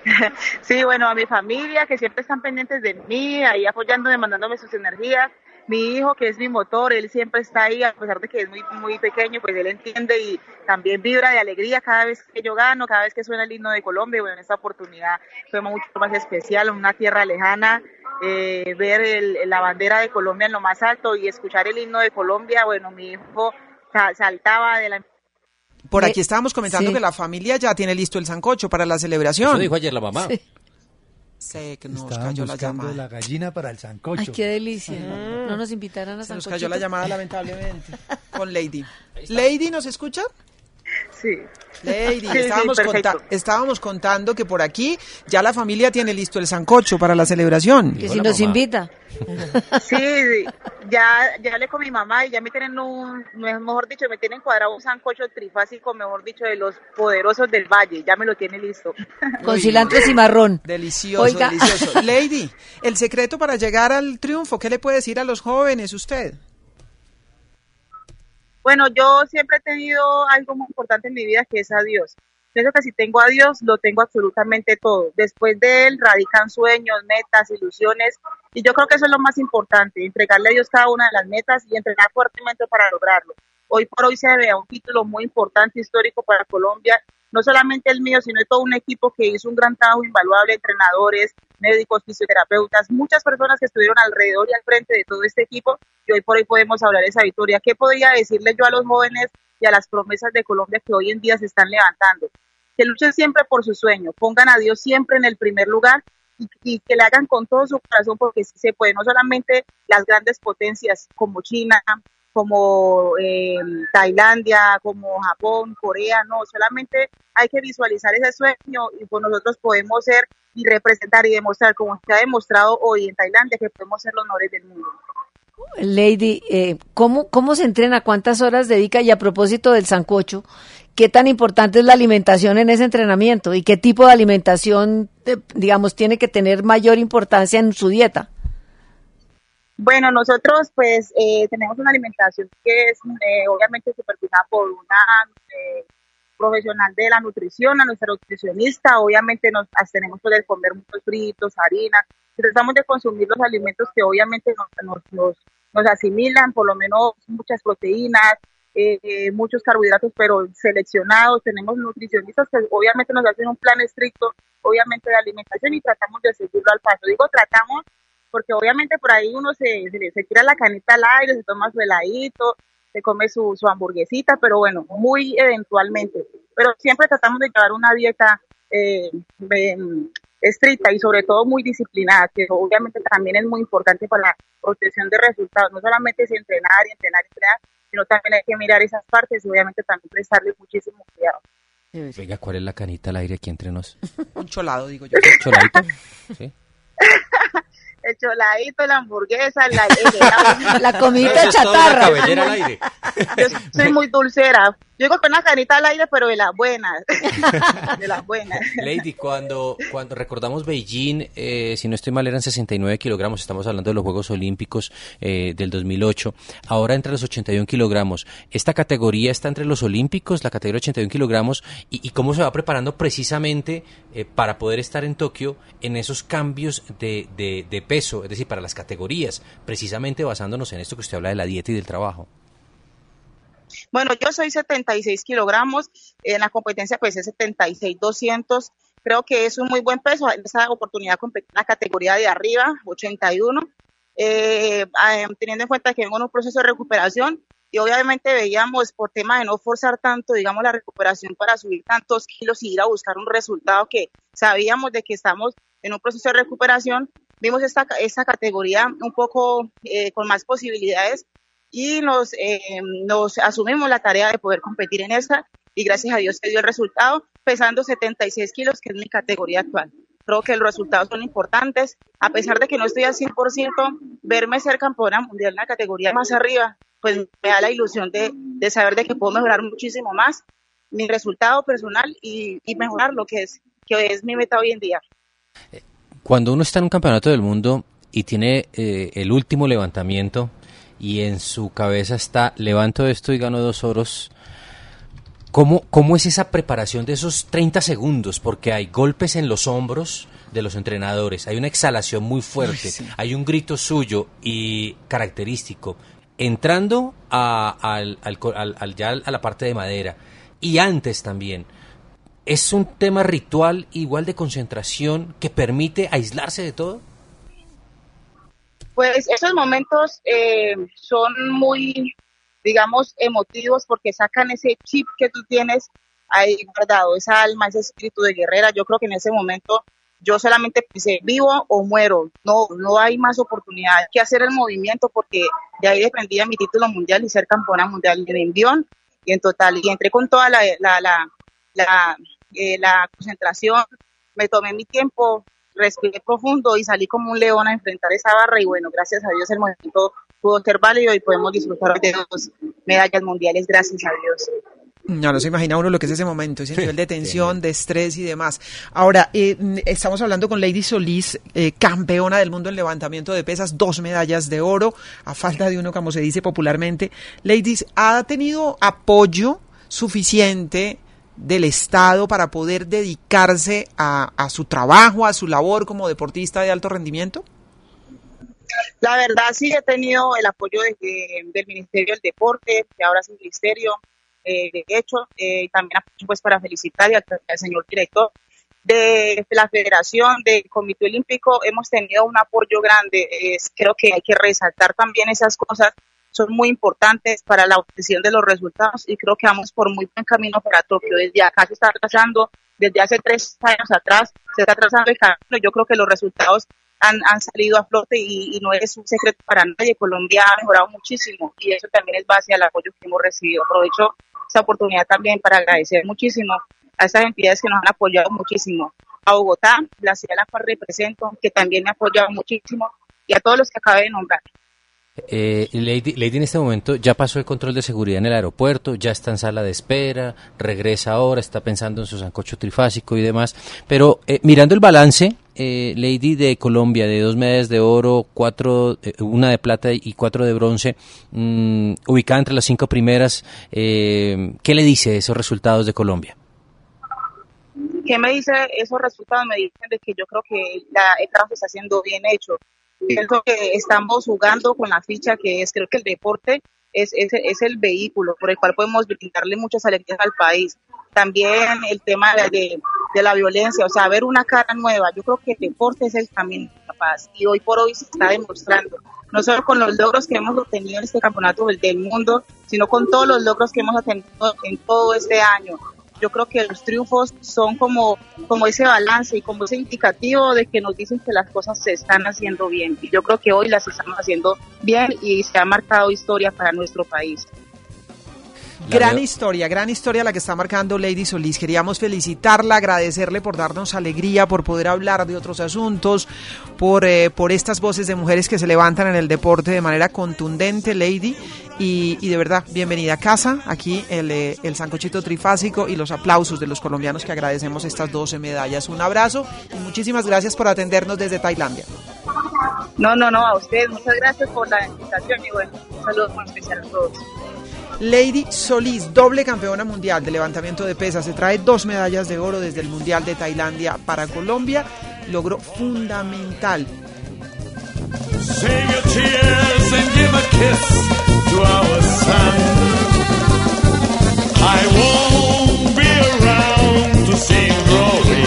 Sí, bueno, a mi familia que siempre están pendientes de mí, ahí apoyándome, mandándome sus energías. Mi hijo, que es mi motor, él siempre está ahí, a pesar de que es muy, muy pequeño, pues él entiende y también vibra de alegría cada vez que yo gano, cada vez que suena el himno de Colombia. Bueno, en esta oportunidad fue mucho más especial, una tierra lejana, eh, ver el- la bandera de Colombia en lo más alto y escuchar el himno de Colombia. Bueno, mi hijo sa- saltaba de la Por aquí estábamos comentando sí. que la familia ya tiene listo el sancocho para la celebración. Eso dijo ayer la mamá. Sí. Sé que nos Estaban cayó la buscando llamada. la gallina para el sancocho. Ay, qué delicia. No nos invitaran a Se nos cayó la llamada lamentablemente con Lady. Lady, ¿nos escucha? Sí. Lady, Sí, sí, estábamos, conta- estábamos contando que por aquí ya la familia tiene listo el sancocho para la celebración. Que si nos invita. Sí, ya, ya hablé con mi mamá y ya me tienen un, mejor dicho, me tienen cuadrado un sancocho trifásico, mejor dicho, de los poderosos del valle, ya me lo tiene listo. Con cilantro y cimarrón. Delicioso, Oiga. delicioso. Lady, el secreto para llegar al triunfo, ¿qué le puede decir a los jóvenes usted? Bueno, yo siempre he tenido algo muy importante en mi vida que es a Dios. Pienso que si tengo a Dios, lo tengo absolutamente todo. Después de Él radican sueños, metas, ilusiones. Y yo creo que eso es lo más importante, entregarle a Dios cada una de las metas y entrenar fuertemente para lograrlo. Hoy por hoy se ve a un título muy importante, histórico para Colombia, no solamente el mío, sino todo un equipo que hizo un gran trabajo invaluable, entrenadores, médicos, fisioterapeutas, muchas personas que estuvieron alrededor y al frente de todo este equipo y hoy por hoy podemos hablar de esa victoria. ¿Qué podría decirle yo a los jóvenes y a las promesas de Colombia que hoy en día se están levantando? Que luchen siempre por su sueño, pongan a Dios siempre en el primer lugar y, y que le hagan con todo su corazón porque sí se puede, no solamente las grandes potencias como China, como eh, Tailandia, como Japón, Corea, no, solamente hay que visualizar ese sueño y pues nosotros podemos ser y representar y demostrar, como se ha demostrado hoy en Tailandia, que podemos ser los mejores del mundo. Lady, eh, ¿cómo, ¿cómo se entrena? ¿Cuántas horas dedica? Y a propósito del sancocho, ¿qué tan importante es la alimentación en ese entrenamiento? ¿Y qué tipo de alimentación, eh, digamos, tiene que tener mayor importancia en su dieta? Bueno, nosotros pues eh, tenemos una alimentación que es eh, obviamente supervisada por una eh, profesional de la nutrición, a nuestra nutricionista, obviamente nos abstenemos de comer muchos fritos, harina, tratamos de consumir los alimentos que obviamente nos, nos, nos, nos asimilan, por lo menos muchas proteínas, eh, eh, muchos carbohidratos, pero seleccionados, tenemos nutricionistas que obviamente nos hacen un plan estricto, obviamente de alimentación y tratamos de seguirlo al paso. Digo tratamos porque obviamente por ahí uno se, se, se tira la canita al aire, se toma su heladito, se come su, su hamburguesita, pero bueno, muy eventualmente. Pero siempre tratamos de llevar una dieta eh, estricta y sobre todo muy disciplinada, que obviamente también es muy importante para la protección de resultados. No solamente es entrenar y entrenar y entrenar, sino también hay que mirar esas partes y obviamente también prestarle muchísimo cuidado. Venga, ¿cuál es la canita al aire aquí entre nos? Un cholado, digo yo. ¿Choladito? Sí. El choladito, la hamburguesa, la, el helado. La toda chatarra. la cabellera al aire. Yo soy muy dulcera. Yo digo que una canita al aire, pero de las buenas. de las buenas. Lady, cuando, cuando recordamos Beijing, eh, si no estoy mal, eran 69 kilogramos, estamos hablando de los Juegos Olímpicos eh, del 2008, ahora entre los 81 kilogramos. ¿Esta categoría está entre los Olímpicos, la categoría 81 kilogramos, y, y cómo se va preparando precisamente eh, para poder estar en Tokio en esos cambios de, de, de peso, es decir, para las categorías, precisamente basándonos en esto que usted habla de la dieta y del trabajo? Bueno, yo soy 76 kilogramos, en la competencia es 76 200. Creo que es un muy buen peso. En esta oportunidad competí en la categoría de arriba, 81, eh, eh, teniendo en cuenta que vengo en un proceso de recuperación y obviamente veíamos por tema de no forzar tanto, digamos, la recuperación para subir tantos kilos y ir a buscar un resultado que sabíamos de que estamos en un proceso de recuperación. Vimos esta, esta categoría un poco eh, con más posibilidades y nos, eh, nos asumimos la tarea de poder competir en esta y gracias a Dios se dio el resultado pesando 76 kilos, que es mi categoría actual. Creo que los resultados son importantes, a pesar de que no estoy al 100%, verme ser campeona mundial en la categoría más arriba, pues me da la ilusión de, de saber de que puedo mejorar muchísimo más mi resultado personal y, y mejorar lo que es, que es mi meta hoy en día. Cuando uno está en un campeonato del mundo y tiene eh, el último levantamiento y en su cabeza está levanto esto y gano dos oros, ¿cómo, ¿cómo es esa preparación de esos 30 segundos? Porque hay golpes en los hombros de los entrenadores, hay una exhalación muy fuerte, Ay, sí. hay un grito suyo y característico, entrando a, al, al co- al- al- ya a la parte de madera y antes también. ¿Es un tema ritual igual de concentración que permite aislarse de todo? Pues esos momentos eh, son muy, digamos, emotivos porque sacan ese chip que tú tienes ahí guardado, esa alma, ese espíritu de guerrera. Yo creo que en ese momento yo solamente pensé, vivo o muero, no, no hay más oportunidad, hay que hacer el movimiento porque de ahí dependía mi título mundial y ser campeona mundial en envión y en total, y entré con toda la, eh, la concentración, me tomé mi tiempo, respiré profundo y salí como un león a enfrentar esa barra y bueno, gracias a Dios el movimiento pudo ser válido y podemos disfrutar de dos medallas mundiales, gracias a Dios. Ya no se imagina uno lo que es ese momento, ese nivel de tensión, de estrés y demás. Ahora, eh, estamos hablando con Lady Solís, eh, campeona del mundo en levantamiento de pesas, dos medallas de oro, a falta de uno, como se dice popularmente. Ladies, ¿ha tenido apoyo suficiente del Estado para poder dedicarse a, su trabajo, a su labor como deportista de alto rendimiento? La verdad sí he tenido el apoyo desde, del Ministerio del Deporte, que ahora es el Ministerio, eh, de hecho, eh, y también pues para felicitar al, señor director de la Federación, del Comité Olímpico, hemos tenido un apoyo grande. Creo que hay que resaltar también esas cosas, son muy importantes para la obtención de los resultados y creo que vamos por muy buen camino para Tokio. Desde acá se está trazando, desde hace tres años atrás, se está trazando el camino. Yo creo que los resultados han, han salido a flote y, no es un secreto para nadie. Colombia ha mejorado muchísimo y eso también es base al apoyo que hemos recibido. Aprovecho esta oportunidad también para agradecer muchísimo a estas entidades que nos han apoyado muchísimo. A Bogotá, la ciudad a la cual represento, que también me ha apoyado muchísimo, y a todos los que acabé de nombrar. Eh, Lady, Lady en este momento ya pasó el control de seguridad en el aeropuerto, ya está en sala de espera, regresa ahora, está pensando en su sancocho trifásico y demás. Pero eh, mirando el balance, eh, Lady de Colombia, de dos medallas de oro, cuatro, eh, una de plata y cuatro de bronce, mm, ubicada entre las cinco primeras, eh, ¿qué le dice esos resultados de Colombia? ¿Qué me dice esos resultados? Me dicen de que yo creo que la, el trabajo está haciendo bien hecho. Pienso que estamos jugando con la ficha que es, creo que el deporte es, es, es el vehículo por el cual podemos brindarle muchas alegrías al país. También el tema de, de, la violencia, o sea, ver una cara nueva. Yo creo que el deporte es el camino de la paz y hoy por hoy se está demostrando. No solo con los logros que hemos obtenido en este campeonato del mundo, sino con todos los logros que hemos obtenido en todo este año yo creo que los triunfos son como, como ese balance y como ese indicativo de que nos dicen que las cosas se están haciendo bien. Y yo creo que hoy las estamos haciendo bien y se ha marcado historia para nuestro país. Gran historia, gran historia la que está marcando Lady Solís. Queríamos felicitarla, agradecerle por darnos alegría, por poder hablar de otros asuntos, por, eh, por estas voces de mujeres que se levantan en el deporte de manera contundente, Lady. Y, y de verdad, bienvenida a casa. Aquí el, eh, el sancochito trifásico y los aplausos de los colombianos que agradecemos estas 12 medallas. Un abrazo y muchísimas gracias por atendernos desde Tailandia. No, no, no, a ustedes. Muchas gracias por la invitación y bueno, un saludo muy especial a todos. Lady Solís, doble campeona mundial de levantamiento de pesas, se trae dos medallas de oro desde el Mundial de Tailandia para Colombia, logro fundamental. I won't be around to see him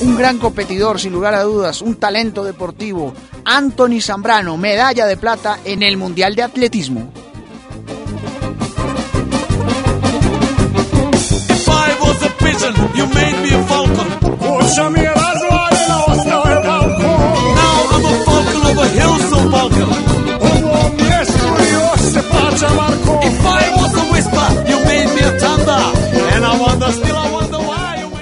Un gran competidor, sin lugar a dudas, un talento deportivo. Anthony Zambrano, medalla de plata en el Mundial de Atletismo. If I was a pigeon, you made me a falcon. Puxa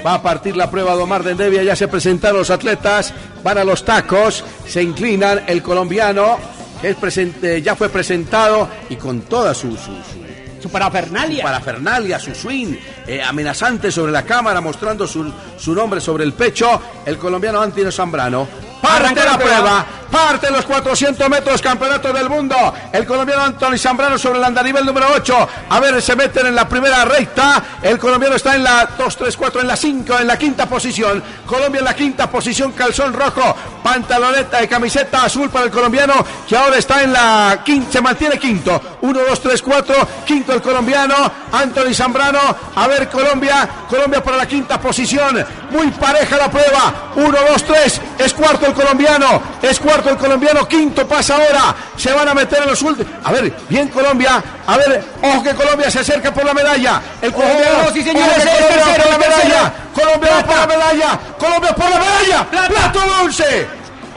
Va a partir la prueba de Omar Dendevia, ya se presentaron los atletas, van a los tacos, se inclinan, el colombiano que es presente, ya fue presentado y con toda su, su, su Su parafernalia. su parafernalia, su swing eh, amenazante sobre la cámara, mostrando su, su nombre sobre el pecho, el colombiano Antino Zambrano. Parte la prueba, parte los 400 metros campeonato del mundo. El colombiano Anthony Zambrano sobre el andarivel número 8. A ver, se meten en la primera recta. El colombiano está en la 2, 3, 4, en la 5, en la quinta posición. Colombia en la quinta posición, calzón rojo, pantaloneta y camiseta azul para el colombiano, que ahora está en la quinta, se mantiene quinto. 1, 2, 3, 4, quinto el colombiano, Anthony Zambrano. A ver, Colombia, Colombia para la quinta posición. Muy pareja la prueba. 1, 2, 3, es cuarto el colombiano, es cuarto el colombiano, quinto pasa ahora. Se van a meter en los últimos. A ver, bien Colombia. A ver, ojo que Colombia se acerca por la medalla. El colombiano, sí, es Colombia tercero, por la medalla. Colombia por la medalla. Colombia por la medalla. Plato bronce.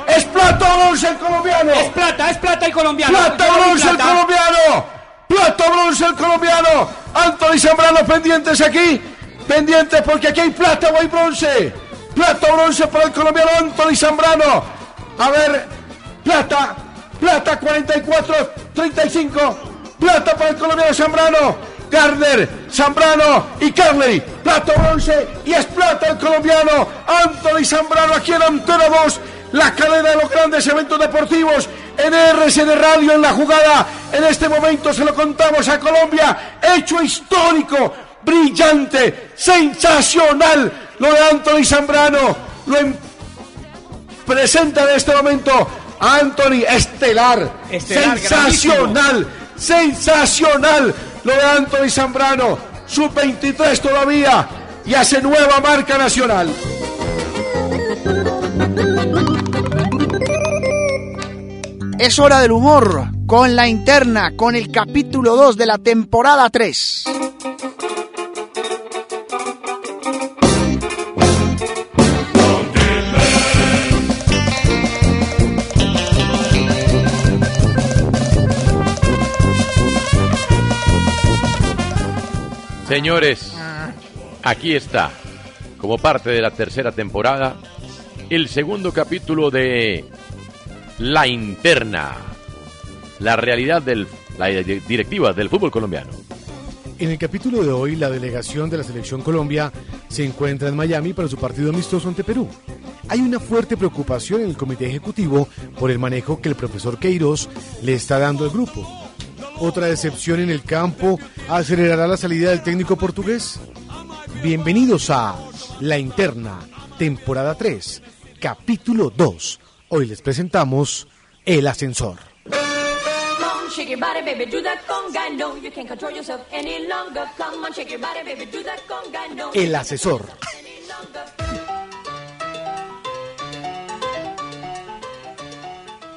Es plato bronce el colombiano. Es plata, es plata el colombiano. Plata bronce el plata. colombiano. Plata bronce el colombiano. Anthony Zambrano pendientes aquí. Pendientes porque aquí hay plata o hay bronce. Plata o bronce para el colombiano Anthony Zambrano. A ver, plata, plata 44, 35. Plata para el colombiano Zambrano. Gardner, Zambrano y Carley. Plata o bronce y es plata el colombiano Anthony Zambrano aquí en Antena 2. La cadena de los grandes eventos deportivos en RCN Radio en la jugada. En este momento se lo contamos a Colombia. Hecho histórico, brillante, sensacional. Lo de Anthony Zambrano. Lo em- presenta en este momento a Anthony Estelar. Estelar, sensacional, sensacional. Lo de Anthony Zambrano. Sub-23 todavía. Y hace nueva marca nacional. Es hora del humor con la interna, con el capítulo 2 de la temporada 3. Señores, aquí está, como parte de la tercera temporada, el segundo capítulo de La Interna, la realidad de la directiva del fútbol colombiano. En el capítulo de hoy, la delegación de la Selección Colombia se encuentra en Miami para su partido amistoso ante Perú. Hay una fuerte preocupación en el comité ejecutivo por el manejo que el profesor Queiroz le está dando al grupo. Otra decepción en el campo acelerará la salida del técnico portugués. Bienvenidos a La Interna, temporada 3, capítulo 2. Hoy les presentamos El Ascensor. El Asesor.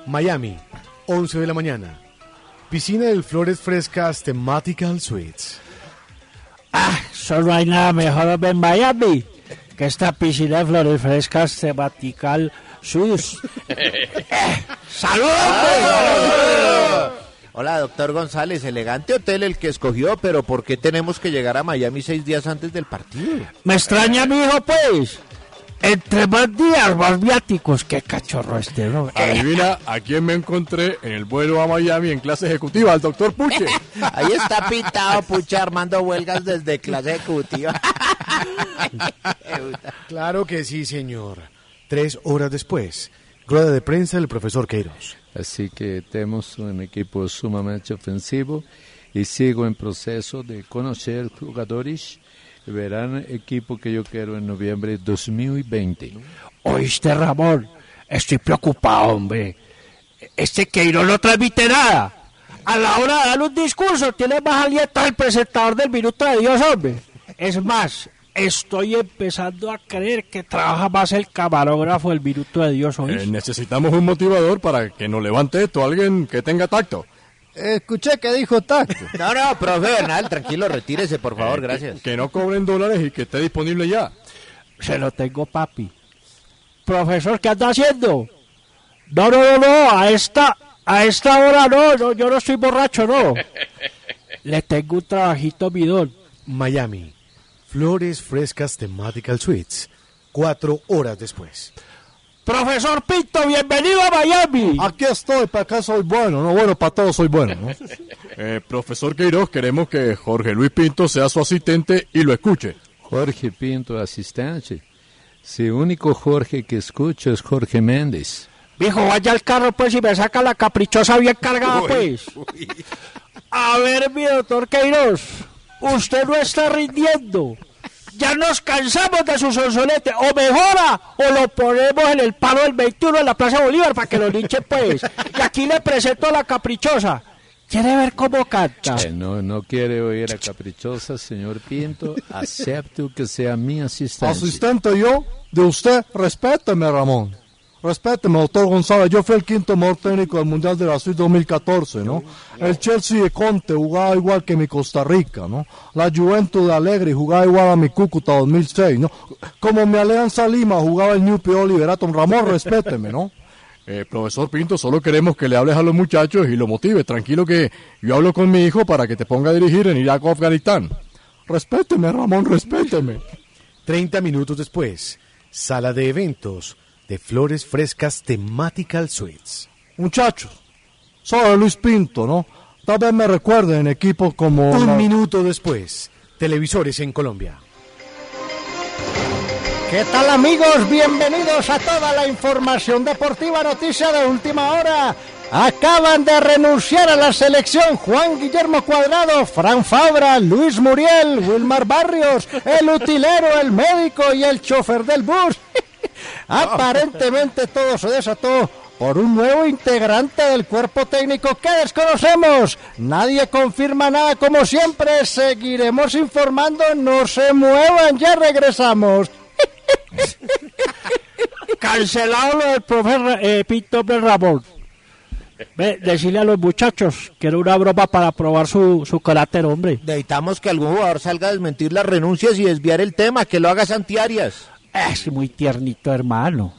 Miami, 11 de la mañana. Piscina del Flores Frescas Thematical Suites. Solo hay nada mejor en Miami que esta piscina de flores frescas tematical sus. ¡Saludos! Hola, doctor González. Elegante hotel el que escogió, pero ¿por qué tenemos que llegar a Miami seis días antes del partido? Me extraña mi hijo, pues. Entre más días, más viáticos. Qué cachorro este, ¿no? Adivina a quién me encontré en el vuelo a Miami en clase ejecutiva, al doctor Puche. Ahí está pintado Puche armando huelgas desde clase ejecutiva. Claro que sí, señor. Tres horas después, rueda de prensa del profesor Queiroz. Así que tenemos un equipo sumamente ofensivo y sigo en proceso de conocer jugadores. Verán equipo que yo quiero en noviembre de 2020. Oíste, Ramón. Estoy preocupado, hombre. Este Queiroz no transmite nada. A la hora de dar un discurso, tiene más aliento el presentador del Minuto de Dios, hombre. Es más, estoy empezando a creer que trabaja más el camarógrafo del Minuto de Dios, Eh, ¿oíste? necesitamos un motivador para que nos levante esto, alguien que tenga tacto. Escuché que dijo tacto. No, no, profe Bernal, tranquilo, retírese, por favor, Eh, gracias. Que, que no cobren dólares y que esté disponible ya. Se lo tengo, papi. Profesor, ¿qué anda haciendo? No, no, no, no, a esta, a esta hora no, no, yo no estoy borracho, no. Le tengo un trabajito, bidón. Miami, Flores Frescas Thematical Suites. Cuatro horas después. Profesor Pinto, bienvenido a Miami. Aquí estoy, para acá soy bueno, no bueno, para todos soy bueno, ¿no? Eh, profesor Queiroz, queremos que Jorge Luis Pinto sea su asistente y lo escuche. Jorge Pinto, asistente. Si único Jorge que escucho es Jorge Méndez. Viejo, vaya al carro pues y me saca la caprichosa bien cargada Uy, pues. A ver, mi doctor Queiroz, usted no está rindiendo. Ya nos cansamos de su sonsonete. O mejora o lo ponemos en el palo del 21 en la Plaza Bolívar para que lo linchen pues. Y aquí le presento a la caprichosa. ¿Quiere ver cómo canta? Eh, no, no quiere oír a Caprichosa, señor Pinto. Acepto que sea mi asistente. Asistente yo, de usted, respéteme, Ramón. Respéteme, doctor González. Yo fui el quinto mejor técnico del Mundial de Brasil 2014, ¿no? El Chelsea de Conte jugaba igual que mi Costa Rica, ¿no? La Juventus de Alegre jugaba igual a mi Cúcuta 2006, ¿no? Como mi Alianza Lima jugaba el New Pio Liberato. Ramón, respéteme, ¿no? Eh, profesor Pinto, solo queremos que le hables a los muchachos y lo motives. Tranquilo que yo hablo con mi hijo para que te ponga a dirigir en Irak o Afganistán. Respéteme, Ramón, respéteme. 30 minutos después, sala de eventos de Flores Frescas Thematical Suites. Muchachos, soy Luis Pinto, ¿no? Tal vez me recuerden en equipos como... Un la- minuto después, televisores en Colombia. ¿Qué tal amigos? Bienvenidos a toda la información deportiva noticia de última hora. Acaban de renunciar a la selección Juan Guillermo Cuadrado, Fran Fabra, Luis Muriel, Wilmar Barrios, el utilero, el médico y el chofer del bus. Aparentemente todo se desató por un nuevo integrante del cuerpo técnico que desconocemos. Nadie confirma nada como siempre. Seguiremos informando. No se muevan, ya regresamos. Cancelado lo del profe eh, Pinto Ramón. Ve, decirle a los muchachos que era una broma para probar su, su carácter, hombre. Necesitamos que algún jugador salga a desmentir las renuncias y desviar el tema, que lo haga Santiarias. Es muy tiernito, hermano.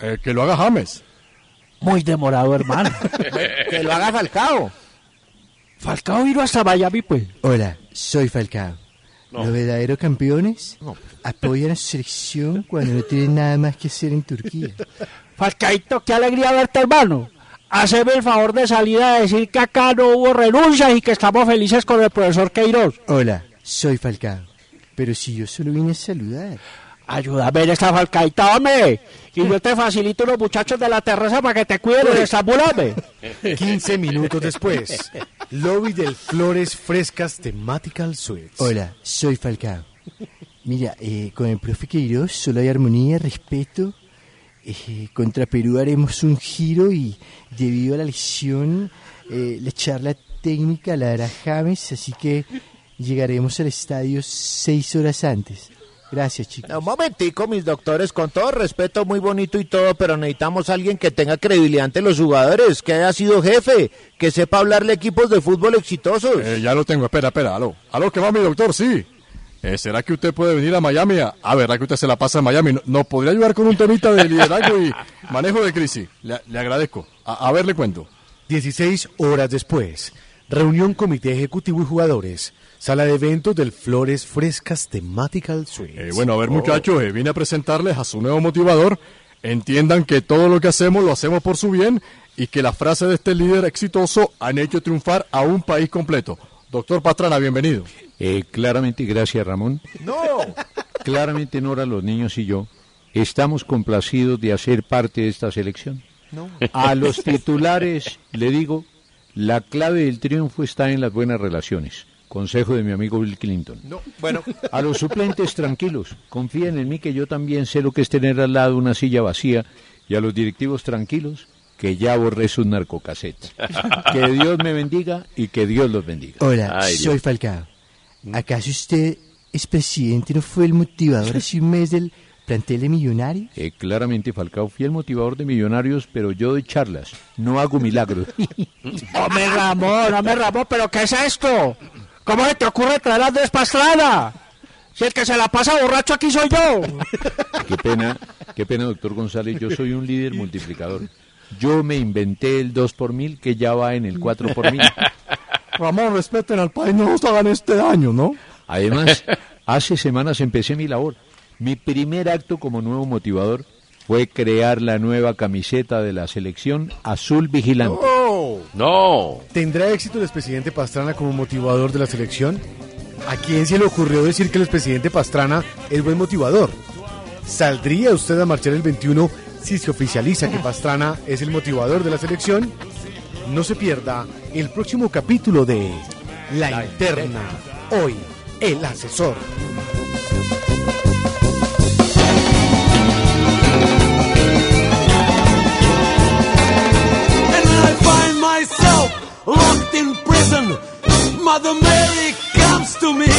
Eh, que lo haga James. Muy demorado, hermano. que lo haga Falcao. Falcao vino hasta Miami, pues. Hola, soy Falcao. No. Los verdaderos campeones apoyan a su selección cuando no tienen nada más que hacer en Turquía. Falcaito, qué alegría verte, hermano. Haceme el favor de salir a decir que acá no hubo renuncias y que estamos felices con el profesor Queiroz. Hola, soy Falcao. Pero si yo solo vine a saludar. Ayúdame en esta Falcaita, hombre. Y yo te facilito los muchachos de la terraza para que te cuiden de Estambul, hombre. 15 minutos después, lobby del Flores Frescas Thematical Suites. Hola, soy Falcao. Mira, eh, con el profe Queiroz solo hay armonía, respeto. Eh, contra Perú haremos un giro y debido a la lesión, eh, la charla técnica la hará James, así que llegaremos al estadio seis horas antes. Gracias, chicos. Un momentico, mis doctores, con todo respeto, muy bonito y todo, pero necesitamos a alguien que tenga credibilidad ante los jugadores, que haya sido jefe, que sepa hablarle a equipos de fútbol exitosos. Eh, ya lo tengo, espera, espera, aló. Aló, ¿qué va mi doctor? Sí. Eh, ¿Será que usted puede venir a Miami? A, ah, ¿verdad que usted se la pasa en Miami? ¿No- ¿Nos podría ayudar con un temita de liderazgo y manejo de crisis? Le, le agradezco. A, a ver, le cuento. 16 horas después, reunión comité ejecutivo y jugadores, sala de eventos del Flores Frescas Thematical Suites. Eh, bueno, a ver, muchachos, eh, vine a presentarles a su nuevo motivador. Entiendan que todo lo que hacemos lo hacemos por su bien y que las frases de este líder exitoso han hecho triunfar a un país completo. Doctor Pastrana, bienvenido. Eh, claramente, gracias Ramón. No. Claramente Nora, los niños y yo estamos complacidos de hacer parte de esta selección. No. A los titulares le digo, la clave del triunfo está en las buenas relaciones. Consejo de mi amigo Bill Clinton. No, bueno. A los suplentes tranquilos, confíen en mí que yo también sé lo que es tener al lado una silla vacía y a los directivos tranquilos que ya borré sus narcocasetas. Que Dios me bendiga y que Dios los bendiga. Hola, soy Falcao. ¿Acaso usted es presidente, no fue el motivador hace un mes del plantel de millonarios? Eh, claramente Falcao fui el motivador de millonarios, pero yo doy charlas, no hago milagros. Hombre Ramón, hombre Ramón, ¿pero qué es esto? ¿Cómo se te ocurre traer a Andrés Pastrana? Si el que se la pasa borracho aquí soy yo. Qué pena, qué pena, doctor González, yo soy un líder multiplicador. Yo me inventé el 2 por mil que ya va en el 4 por mil. Ramón, respeten al país, no nos hagan este daño, ¿no? Además, hace semanas empecé mi labor. Mi primer acto como nuevo motivador fue crear la nueva camiseta de la selección Azul Vigilante. No. ¿Tendrá éxito el expresidente Pastrana como motivador de la selección? ¿A quién se le ocurrió decir que el expresidente Pastrana es buen motivador? ¿Saldría usted a marchar el 21 si se oficializa que Pastrana es el motivador de la selección? No se pierda el próximo capítulo de La, Interna. Hoy, el asesor. Myself locked in prison. Mother Mary comes to me.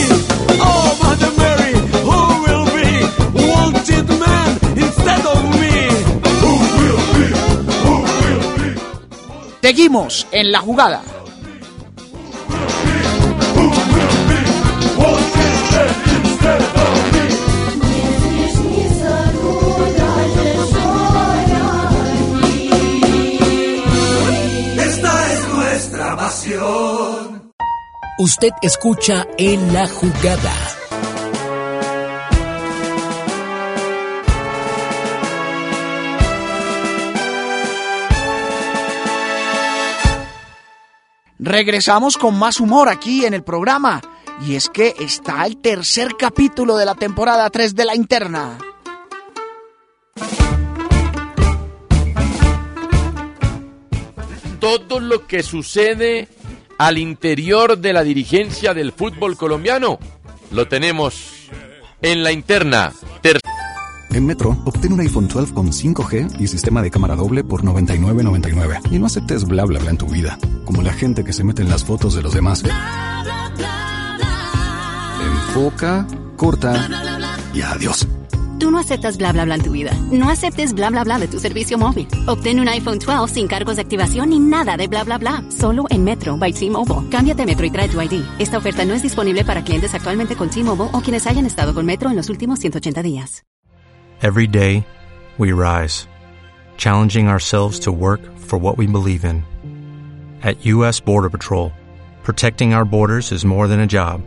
Oh, Mother Mary, who will be wanted man instead of me? Who will be? Who will be? Seguimos en la jugada. Usted escucha en la jugada. Regresamos con más humor aquí en el programa. Y es que está el tercer capítulo de la temporada 3 de la interna. Todo lo que sucede al interior de la dirigencia del fútbol colombiano lo tenemos en la interna. Ter- En Metro, obtén un iPhone 12 con 5G y sistema de cámara doble por $99.99. Y no aceptes bla bla bla en tu vida, como la gente que se mete en las fotos de los demás. Enfoca, corta y adiós. Tú no aceptas bla bla bla en tu vida. No aceptes bla bla bla de tu servicio móvil. Obtén un iPhone 12 sin cargos de activación ni nada de bla bla bla. Solo en Metro by T-Mobile. Cámbiate a Metro y trae tu ID. Esta oferta no es disponible para clientes actualmente con T-Mobile o quienes hayan estado con Metro en los últimos 180 días. Every day, we rise, challenging ourselves to work for what we believe in. At U.S. Border Patrol, protecting our borders is more than a job,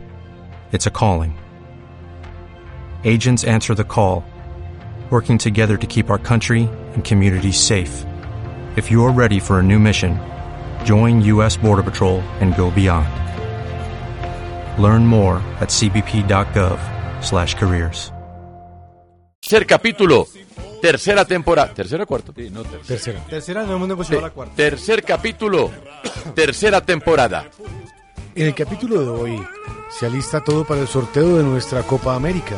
it's a calling. Agents answer the call, working together to keep our country and communities safe. If you are ready for a new mission, join U.S. Border Patrol and go beyond. Learn more at cbp.gov/careers. Tercer capítulo, tercera temporada. ¿Tercera o cuarto? Tercera. Tercera, no hemos negociado la cuarta. Tercer capítulo, tercera temporada. En el capítulo de hoy se alista todo para el sorteo de nuestra Copa América.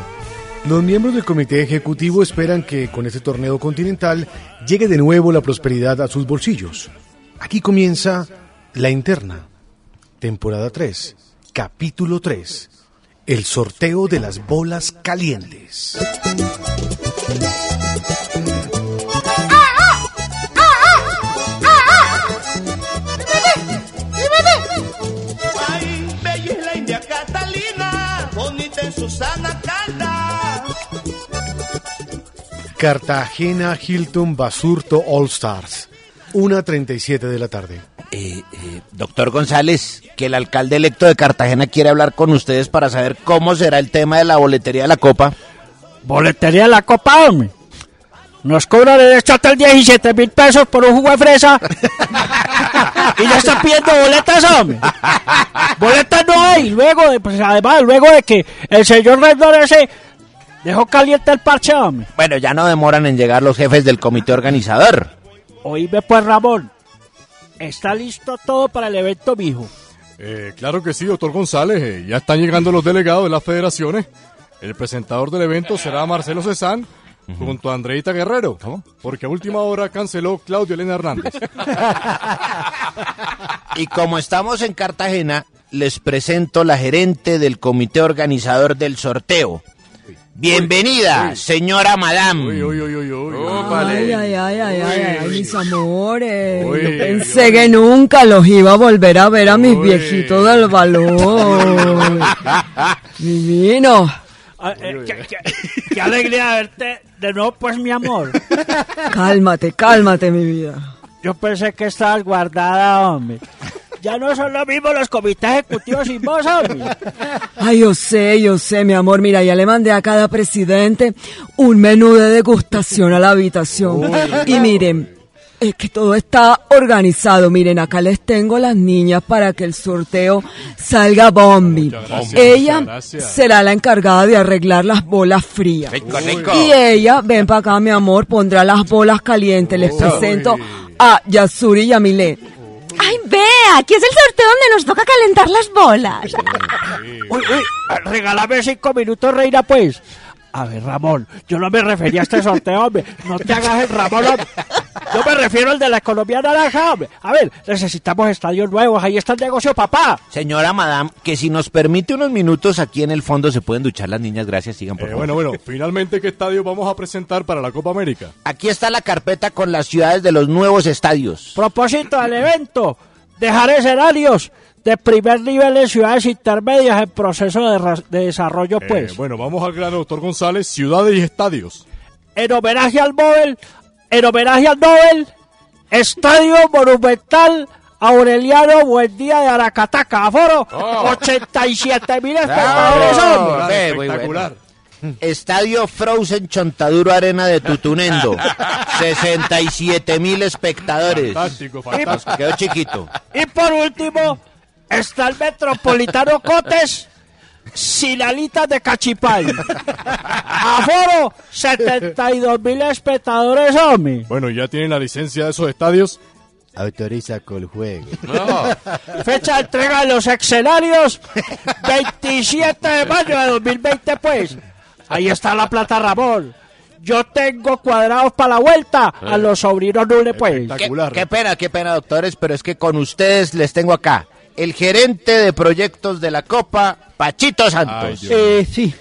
Los miembros del comité ejecutivo esperan que con este torneo continental llegue de nuevo la prosperidad a sus bolsillos. Aquí comienza La Interna, temporada 3, capítulo 3, el sorteo de las bolas calientes. Susana Cartagena Hilton Basurto All Stars, 1.37 de la tarde. Eh, eh, doctor González, que el alcalde electo de Cartagena quiere hablar con ustedes para saber cómo será el tema de la boletería de la Copa. Boletería de la Copa, hombre. Nos cobra derecho hasta el 17 mil pesos por un jugo de fresa. y ya está pidiendo boletas, hombre. Boletas no hay. Luego, de- pues, además, luego de que el señor Rendón ese dejó caliente el parche, hombre. Bueno, ya no demoran en llegar los jefes del comité organizador. Oíme pues, Ramón. Está listo todo para el evento, mijo. Eh, claro que sí, doctor González. eh, ya están llegando los delegados de las federaciones. El presentador del evento será Marcelo Cezán junto a Andreita Guerrero. Porque a última hora canceló Claudio Elena Hernández. Y como estamos en Cartagena, les presento la gerente del comité organizador del sorteo. Bienvenida, señora Madame. Ay, ay, ay, ay, ay, ay, mis amores. Uy, Yo pensé que nunca los iba a volver a ver a mis viejitos del balón. Divino. Ah, eh, qué, qué- qué alegría verte de nuevo, pues, mi amor. Cálmate, cálmate, mi vida. Yo pensé que estabas guardada, hombre. Ya no son lo mismo los comités ejecutivos sin vos, hombre. Ay, yo sé, yo sé, mi amor. Mira, ya le mandé a cada presidente un menú de degustación a la habitación. Y miren, es que todo está organizado. Miren, acá les tengo las niñas para que el sorteo salga bombi. gracias, ella será la encargada de arreglar las bolas frías. Rico, rico. Y ella, ven para acá, mi amor, pondrá las bolas calientes. Les presento a Yasuri y a Milet. ¡Ay, vea! Aquí es el sorteo donde nos toca calentar las bolas. Uy, uy, regálame cinco minutos, reina, pues. A ver, Ramón, yo no me refería a este sorteo, hombre. No te hagas el Ramón, hombre. Yo me refiero al de la economía naranja, hombre. A ver, necesitamos estadios nuevos. Ahí está el negocio, papá. Señora Madame, que si nos permite unos minutos aquí en el fondo se pueden duchar las niñas, gracias, sigan por Eh, favor. bueno, bueno, finalmente, ¿qué estadio vamos a presentar para la Copa América? Aquí está la carpeta con las ciudades de los nuevos estadios. Propósito del evento, dejar escenarios de primer nivel en ciudades intermedias en proceso de, desarrollo, Eh, pues. bueno, vamos al grano, doctor González, ciudades y estadios. En homenaje al Nobel, en homenaje al Nobel, Estadio Monumental Aureliano Buendía de Aracataca, aforo, 87 mil espectadores, bueno. Estadio Frozen Chontaduro Arena de Tutunendo. 67 mil espectadores. Fantástico, fantástico. Quedó chiquito. Y por último, está el Metropolitano Cotes, sin alitas de cachipay. Aforo, 72 mil espectadores, hombre. Bueno, ¿ya tienen la licencia de esos estadios? Autoriza con juego. Fecha de entrega de los escenarios, 27 de mayo de 2020, pues. Ahí está la plata, Ramón. Yo tengo cuadrados para la vuelta a los sobrinos Nule, pues. Qué, qué pena, qué pena, doctores, pero es que con ustedes les tengo acá el gerente de proyectos de la Copa, Pachito Santos. Eh, sí.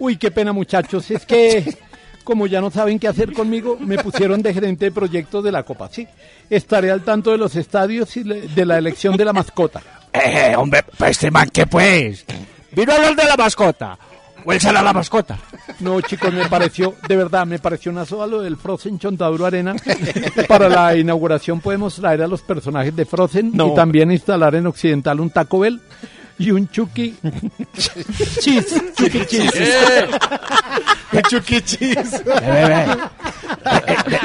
Uy, qué pena, muchachos. Es que, como ya no saben qué hacer conmigo, me pusieron de gerente de proyectos de la Copa. Sí. Estaré al tanto de los estadios y le- de la elección de la mascota. Eh, hombre, pues este man, ¿qué pues? Vino a hablar de la mascota. ¿O él será la mascota? No, chicos, me pareció, de verdad, me pareció una soda lo del Frozen Chontaduro Arena. Para la inauguración podemos traer a los personajes de Frozen No. y también instalar en Occidental un Taco Bell y un Chucky Cheese. Chucky Cheese. Un Chucky Cheese.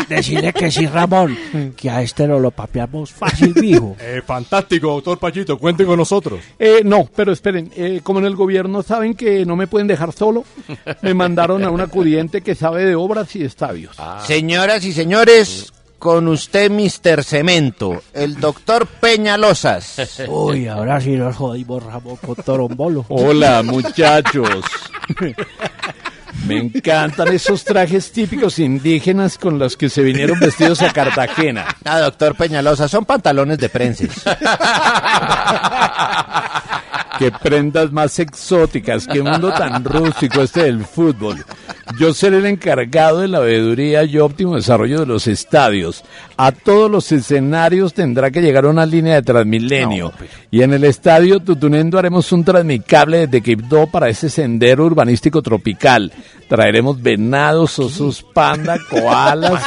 Decirle que sí, Ramón, que a este no lo papeamos fácil, mijo. Eh, fantástico, doctor Pachito, cuenten con nosotros. Eh, no, pero esperen, eh, como en el gobierno saben que no me pueden dejar solo, me mandaron a un acudiente que sabe de obras y estadios. Señoras y señores, con usted, Mr. Cemento, el doctor Peñalosas. Uy, ahora sí nos jodimos, Ramón, con Torombolo. Hola, muchachos. Me encantan esos trajes típicos indígenas con los que se vinieron vestidos a Cartagena. Ah, doctor Peñalosa, son pantalones de prenses. Qué prendas más exóticas, qué mundo tan rústico este del fútbol. Yo seré el encargado de la veeduría y óptimo desarrollo de los estadios. A todos los escenarios tendrá que llegar una línea de Transmilenio. Y en el estadio Tutunendo haremos un transmicable desde Quibdó para ese sendero urbanístico tropical. Traeremos venados, osos panda, koalas,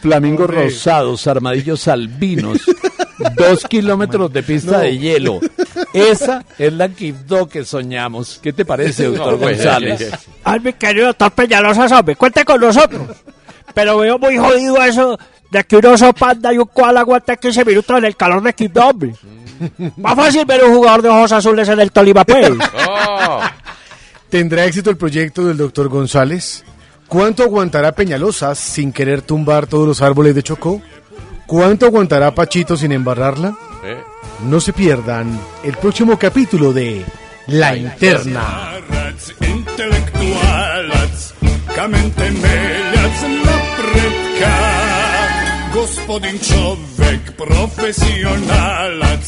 flamingos rosados, armadillos albinos, dos kilómetros de pista No. de hielo. Esa es la Quibdó que soñamos. ¿Qué te parece, doctor No, pues, González? Ay, mi querido doctor Peñalosa, hombre, cuente con nosotros. Pero veo muy jodido eso de que un oso panda y un koala aguanten 15 minutos en el calor de Quibdó, hombre. Más fácil ver un jugador de ojos azules en el Tolima, pues. ¿Tendrá éxito el proyecto del doctor González? ¿Cuánto aguantará Peñalosa sin querer tumbar todos los árboles de Chocó? ¿Cuánto aguantará Pachito sin embarrarla? No se pierdan el próximo capítulo de La Interna. Gospodin człowiek, profesjonalac,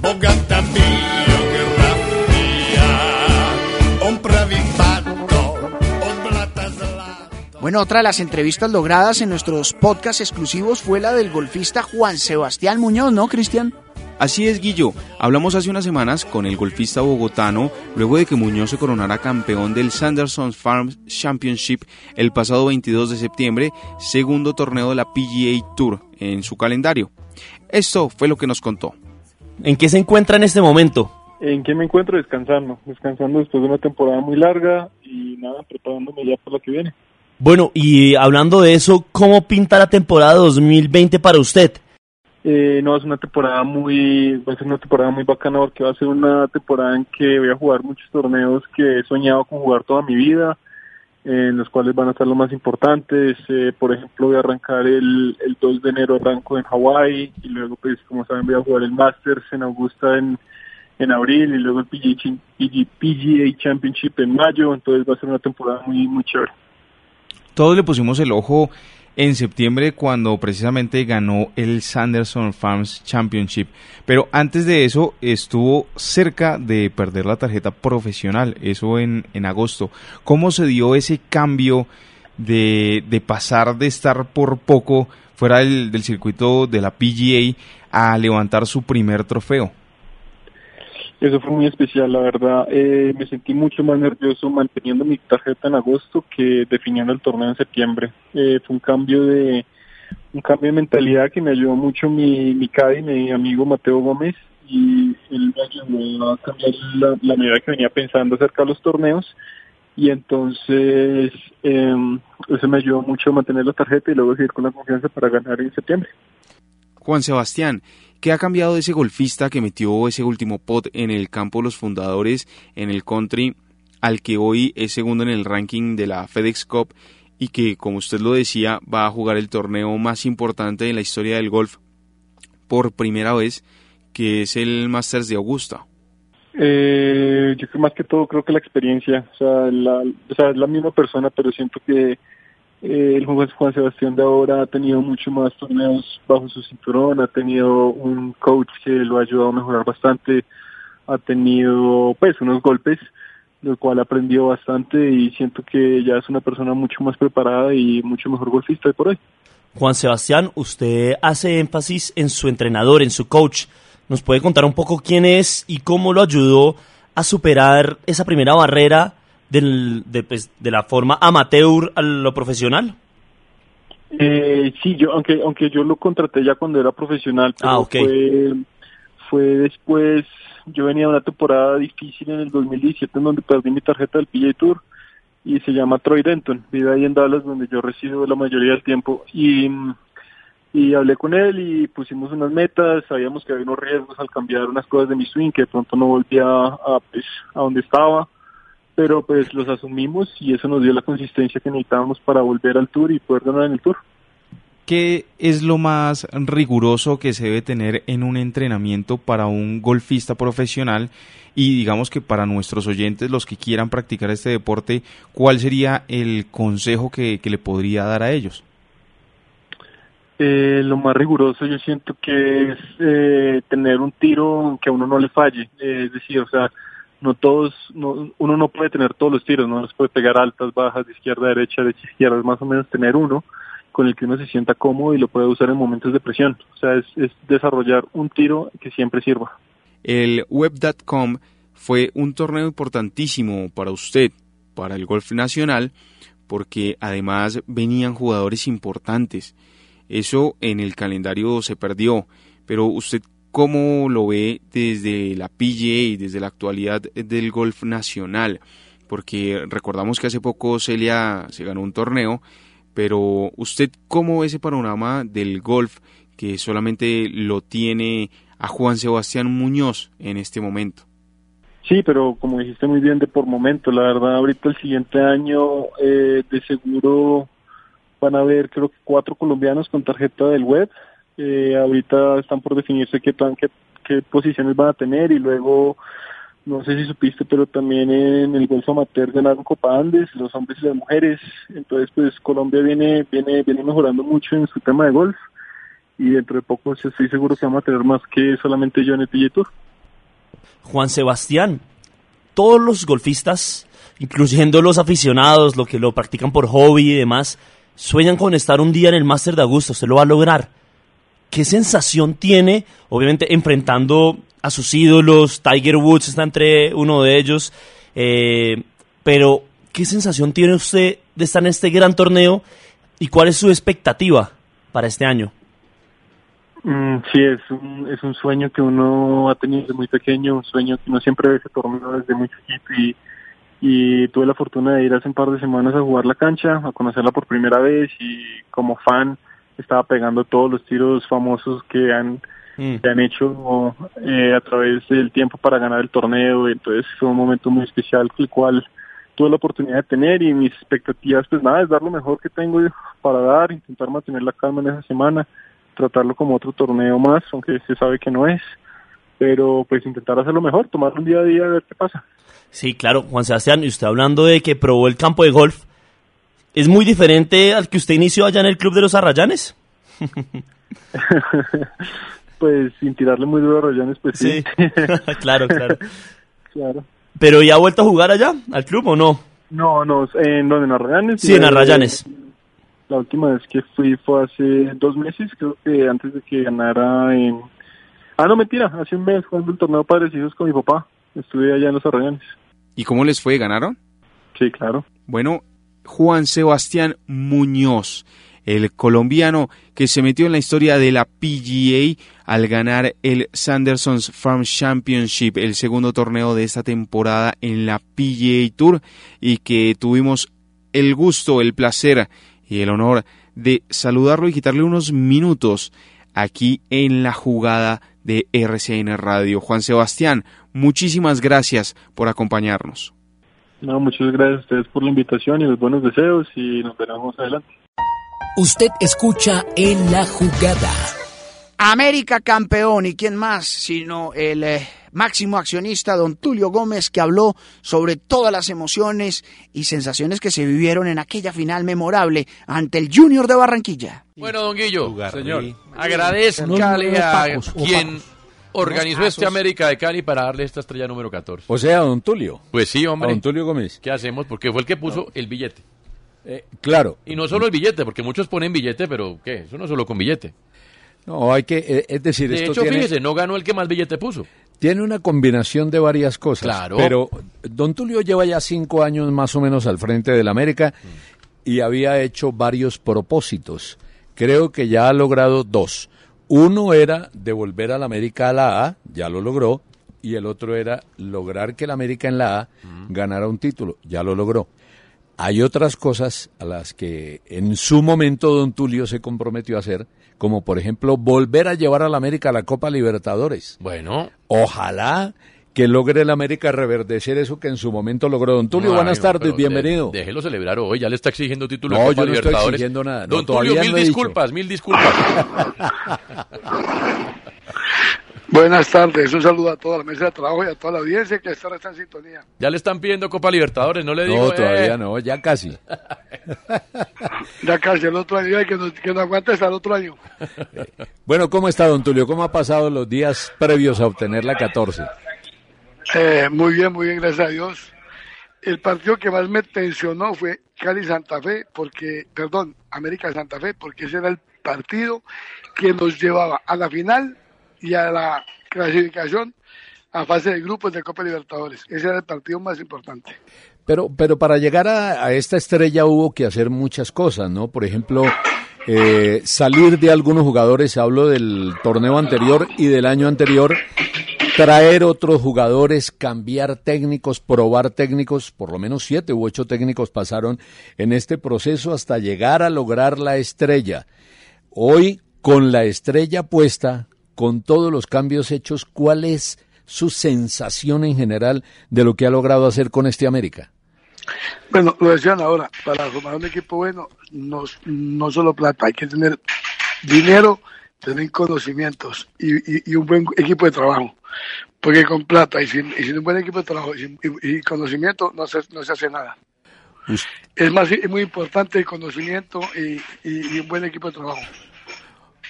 bogata biografia. Bueno, otra de las entrevistas logradas en nuestros podcasts exclusivos fue la del golfista Juan Sebastián Muñoz, ¿no, Cristian? Así es, Guillo. Hablamos hace unas semanas con el golfista bogotano luego de que Muñoz se coronara campeón del Sanderson Farms Championship el pasado 22 de septiembre, segundo torneo de la PGA Tour en su calendario. Esto fue lo que nos contó. ¿En qué se encuentra en este momento? ¿En qué me encuentro? Descansando. Descansando después de una temporada muy larga y nada, preparándome ya para la que viene. Bueno, y hablando de eso, ¿cómo pinta la temporada 2020 para usted? Eh, no, es una temporada muy, va a ser una temporada muy bacana porque va a ser una temporada en que voy a jugar muchos torneos que he soñado con jugar toda mi vida, en los cuales van a estar los más importantes. Eh, por ejemplo, voy a arrancar el, el 2 de enero, arranco en Hawái y luego, pues, como saben, voy a jugar el Masters en Augusta en, en abril y luego el PGA, PGA Championship en mayo. Entonces va a ser una temporada muy, muy chévere. Todos le pusimos el ojo en septiembre cuando precisamente ganó el Sanderson Farms Championship. Pero antes de eso estuvo cerca de perder la tarjeta profesional, eso en, en agosto. ¿Cómo se dio ese cambio de, de pasar de estar por poco fuera del, del circuito de la PGA a levantar su primer trofeo? Eso fue muy especial, la verdad. Eh, me sentí mucho más nervioso manteniendo mi tarjeta en agosto que definiendo el torneo en septiembre. Eh, fue un cambio de un cambio de mentalidad que me ayudó mucho mi, mi caddy, mi amigo Mateo Gómez, y él me ayudó a cambiar la, la manera que venía pensando acerca de los torneos. Y entonces eh, eso me ayudó mucho a mantener la tarjeta y luego seguir con la confianza para ganar en septiembre. Juan Sebastián, ¿qué ha cambiado de ese golfista que metió ese último pot en el campo de los fundadores en el country al que hoy es segundo en el ranking de la FedEx Cup y que, como usted lo decía, va a jugar el torneo más importante en la historia del golf por primera vez, que es el Masters de Augusta? Eh, yo creo más que todo creo que la experiencia, o sea, la, o sea, es la misma persona, pero siento que eh, el Juan Sebastián de ahora ha tenido mucho más torneos bajo su cinturón, ha tenido un coach que lo ha ayudado a mejorar bastante, ha tenido pues unos golpes, lo cual aprendió bastante y siento que ya es una persona mucho más preparada y mucho mejor golfista de por hoy. Juan Sebastián, usted hace énfasis en su entrenador, en su coach. ¿Nos puede contar un poco quién es y cómo lo ayudó a superar esa primera barrera del, de, pues, de la forma amateur a lo profesional? Eh, sí, yo, aunque, aunque yo lo contraté ya cuando era profesional, pero Ah, ok. fue, fue después, yo venía de una temporada difícil en el 2017 en donde perdí mi tarjeta del PGA Tour y se llama Troy Denton, vive ahí en Dallas donde yo resido la mayoría del tiempo y, y hablé con él y pusimos unas metas, sabíamos que había unos riesgos al cambiar unas cosas de mi swing que de pronto no volvía a, pues, a donde estaba pero pues los asumimos y eso nos dio la consistencia que necesitábamos para volver al tour y poder ganar en el tour. ¿Qué es lo más riguroso que se debe tener en un entrenamiento para un golfista profesional? Y digamos que para nuestros oyentes, los que quieran practicar este deporte, ¿cuál sería el consejo que, que le podría dar a ellos? Eh, lo más riguroso yo siento que es eh, tener un tiro que a uno no le falle, Eh, es decir, o sea, no todos, no, uno no puede tener todos los tiros, no los puede pegar altas, bajas, de izquierda a derecha, derecha izquierda, más o menos tener uno con el que uno se sienta cómodo y lo puede usar en momentos de presión. O sea, es, es desarrollar un tiro que siempre sirva. El Web.com fue un torneo importantísimo para usted, para el golf nacional, porque además venían jugadores importantes. Eso en el calendario se perdió, pero usted cómo lo ve desde la PGA, desde la actualidad del golf nacional, porque recordamos que hace poco Celia se ganó un torneo, pero usted cómo ve ese panorama del golf que solamente lo tiene a Juan Sebastián Muñoz en este momento. Sí, pero como dijiste muy bien, de por momento, la verdad, ahorita el siguiente año eh, de seguro van a haber creo que cuatro colombianos con tarjeta del web. Eh, ahorita están por definirse qué, plan, qué, qué posiciones van a tener y luego, no sé si supiste, pero también en el Golfo Amateur ganaron Copa Andes, los hombres y las mujeres. Entonces, pues Colombia viene, viene, viene mejorando mucho en su tema de golf y dentro de poco estoy seguro que vamos a tener más que solamente yo en el PGA Tour. Juan Sebastián, todos los golfistas, incluyendo los aficionados, los que lo practican por hobby y demás, sueñan con estar un día en el Máster de Augusta. Usted lo va a lograr. ¿Qué sensación tiene, obviamente, enfrentando a sus ídolos? Tiger Woods está entre uno de ellos. eh, pero, ¿qué sensación tiene usted de estar en este gran torneo? ¿Y cuál es su expectativa para este año? Mm, sí, es un, es un sueño que uno ha tenido desde muy pequeño, un sueño que uno siempre ve ese torneo desde muy chiquito y, y tuve la fortuna de ir hace un par de semanas a jugar la cancha, a conocerla por primera vez y como fan estaba pegando todos los tiros famosos que han, que han hecho eh, a través del tiempo para ganar el torneo, entonces fue un momento muy especial el cual tuve la oportunidad de tener y mis expectativas pues nada es dar lo mejor que tengo para dar, intentar mantener la calma en esa semana, tratarlo como otro torneo más, aunque se sabe que no es, pero pues intentar hacerlo mejor, tomarlo un día a día a ver qué pasa. Sí, claro, Juan Sebastián, y usted hablando de que probó el campo de golf, ¿es muy diferente al que usted inició allá en el Club de los Arrayanes? pues sin tirarle muy duro a Rayanes, pues sí. claro, claro. claro. ¿Pero ya ha vuelto a jugar allá, al club o no? No, no, en donde en Arrayanes. Sí, en Arrayanes. La última vez que fui fue hace dos meses, creo que antes de que ganara en... Ah, no, mentira, hace un mes jugando el torneo Padres y Hijos con mi papá. Estuve allá en los Arrayanes. ¿Y cómo les fue? ¿Ganaron? Sí, claro. Bueno, Juan Sebastián Muñoz, el colombiano que se metió en la historia de la PGA al ganar el Sanderson's Farm Championship, el segundo torneo de esta temporada en la PGA Tour y que tuvimos el gusto, el placer y el honor de saludarlo y quitarle unos minutos aquí en la jugada de RCN Radio. Juan Sebastián, muchísimas gracias por acompañarnos. No, muchas gracias a ustedes por la invitación y los buenos deseos y nos veremos más adelante. Usted escucha en la jugada. América campeón y quién más sino el eh, máximo accionista don Tulio Gómez que habló sobre todas las emociones y sensaciones que se vivieron en aquella final memorable ante el Junior de Barranquilla. Bueno, don Guillo, señor, agradezcale a quien opacos. Organizó este. América de Cali para darle esta estrella número 14. O sea, don Tulio. Pues sí, hombre. A don Tulio Gómez. ¿Qué hacemos? Porque fue el que puso el billete. Eh, claro. Y no solo el billete, porque muchos ponen billete, pero ¿qué? Eso no solo con billete. No, hay que, eh, es decir, De esto hecho, tiene, fíjese, no ganó el que más billete puso. tiene una combinación de varias cosas. Claro. Pero don Tulio lleva ya cinco años más o menos al frente del América y había hecho varios propósitos. Creo que ya ha logrado dos. Uno era devolver al América a la A, ya lo logró, y el otro era lograr que el América en la A ganara un título, ya lo logró. Hay otras cosas a las que en su momento don Tulio se comprometió a hacer, como por ejemplo volver a llevar al América a la Copa Libertadores. Bueno. Ojalá que logre el América reverdecer eso que en su momento logró don Tulio. Buenas tardes, bienvenido. de- déjelo celebrar hoy, ya le está exigiendo título No, de Copa yo no estoy Libertadores. exigiendo nada, no, Don Tulio, mil disculpas, mil disculpas. Buenas tardes, un saludo a toda la mesa de trabajo y a toda la audiencia que está en sintonía. ya le están pidiendo Copa Libertadores, no le digo. No, todavía eh. no, ya casi. Ya casi el otro año, y que no, que no aguante hasta el otro año. Bueno, ¿cómo está don Tulio? ¿Cómo ha pasado los días previos a obtener la 14? Eh, muy bien, muy bien, gracias a Dios. El partido que más me tensionó fue Cali Santa Fe, porque, perdón, América Santa Fe, porque ese era el partido que nos llevaba a la final y a la clasificación a fase de grupos de Copa Libertadores. Ese era el partido más importante. Pero, pero para llegar a, a esta estrella hubo que hacer muchas cosas, ¿no? Por ejemplo, eh, salir de algunos jugadores, hablo del torneo anterior y del año anterior, traer otros jugadores, cambiar técnicos, probar técnicos, por lo menos siete u ocho técnicos pasaron en este proceso hasta llegar a lograr la estrella. Hoy, con la estrella puesta, con todos los cambios hechos, ¿cuál es su sensación en general de lo que ha logrado hacer con este América? Bueno, lo decían ahora, para formar un equipo bueno, no, no solo plata, hay que tener dinero, tener conocimientos y, y- y un buen equipo de trabajo. Porque con plata y sin, y sin un buen equipo de trabajo y, conocimiento no se, no se hace nada. Es más, es muy importante el conocimiento y, un buen equipo de trabajo.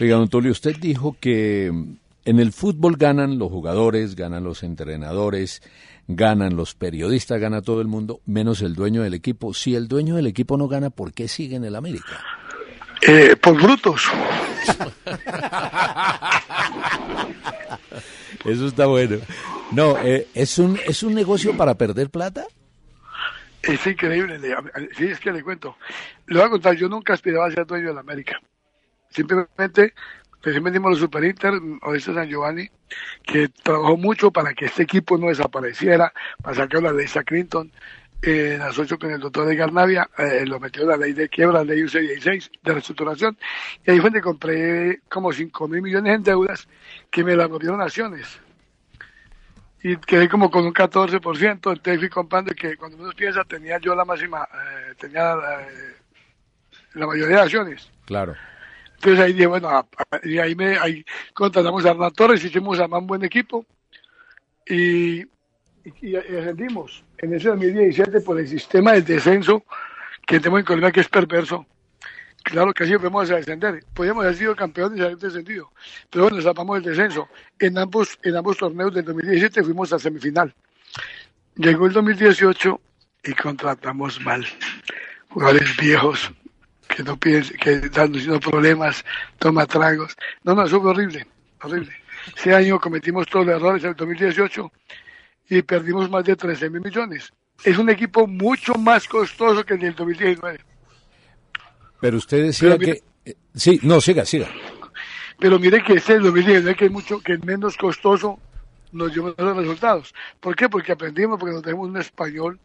Oiga, don Tulio, usted dijo que mm, en el fútbol ganan los jugadores, ganan los entrenadores, ganan los periodistas, gana todo el mundo, menos el dueño del equipo. Si el dueño del equipo no gana, ¿por qué sigue en el América? Eh, por brutos. Eso está bueno. No, eh, ¿es, un, ¿es un negocio para perder plata? Es increíble. le- Sí, es que le cuento. Le voy a contar, yo nunca aspiraba a ser dueño de la América. Simplemente Recién vendimos los Super Inter, Oeste San Giovanni, que trabajó mucho para que este equipo no desapareciera, para sacar la ley Clinton, eh, en asocio con el doctor Edgar Navia, eh, lo metió en la ley de quiebra, la ley UC16 de reestructuración, y ahí fue donde compré como 5 mil millones en deudas que me las volvieron acciones. Y quedé como con un 14%, entonces fui comprando y que cuando uno piensa tenía yo la máxima, eh, tenía eh, la mayoría de acciones. Claro. Entonces ahí dije, bueno, a- a- y ahí, me, ahí contratamos a Hernán Torres, hicimos a un buen equipo y, y, y ascendimos en ese 2017 por el sistema del descenso que tenemos en Colombia que es perverso. Claro que así podemos descender. Podríamos haber sido campeones y haber descendido. Pero bueno, salvamos el descenso. En ambos, en ambos torneos del 2017 fuimos a semifinal. Llegó el 2018 y contratamos mal. Jugadores viejos que no piden, que dan haciendo problemas, toma tragos. No, no, eso fue horrible, horrible. Ese año cometimos todos los errores en el 2018 y perdimos más de 13 mil millones. Es un equipo mucho más costoso que el del 2019. Pero usted decía Pero mire- que... eh, Sí, no, siga, siga. Pero mire que este del 2019 que es mucho, que es menos costoso, nos dio mejores resultados. ¿Por qué? Porque aprendimos, porque nos tenemos un español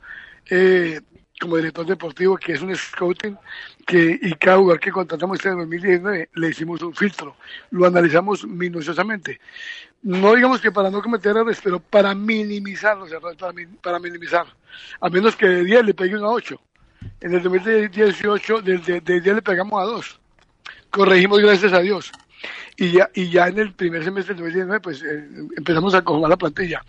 eh, como director deportivo que es un scouting que y cada jugador que contratamos este en 2019 le hicimos un filtro, lo analizamos minuciosamente. No digamos que para no cometer errores, pero para minimizar los errores, para, para minimizar. A menos que de 10 le pegue a 8. En el 2018 de, de, de 10 le pegamos a 2 corregimos gracias a Dios. Y ya, y ya en el primer semestre del 2019, pues eh, empezamos a conformar la plantilla.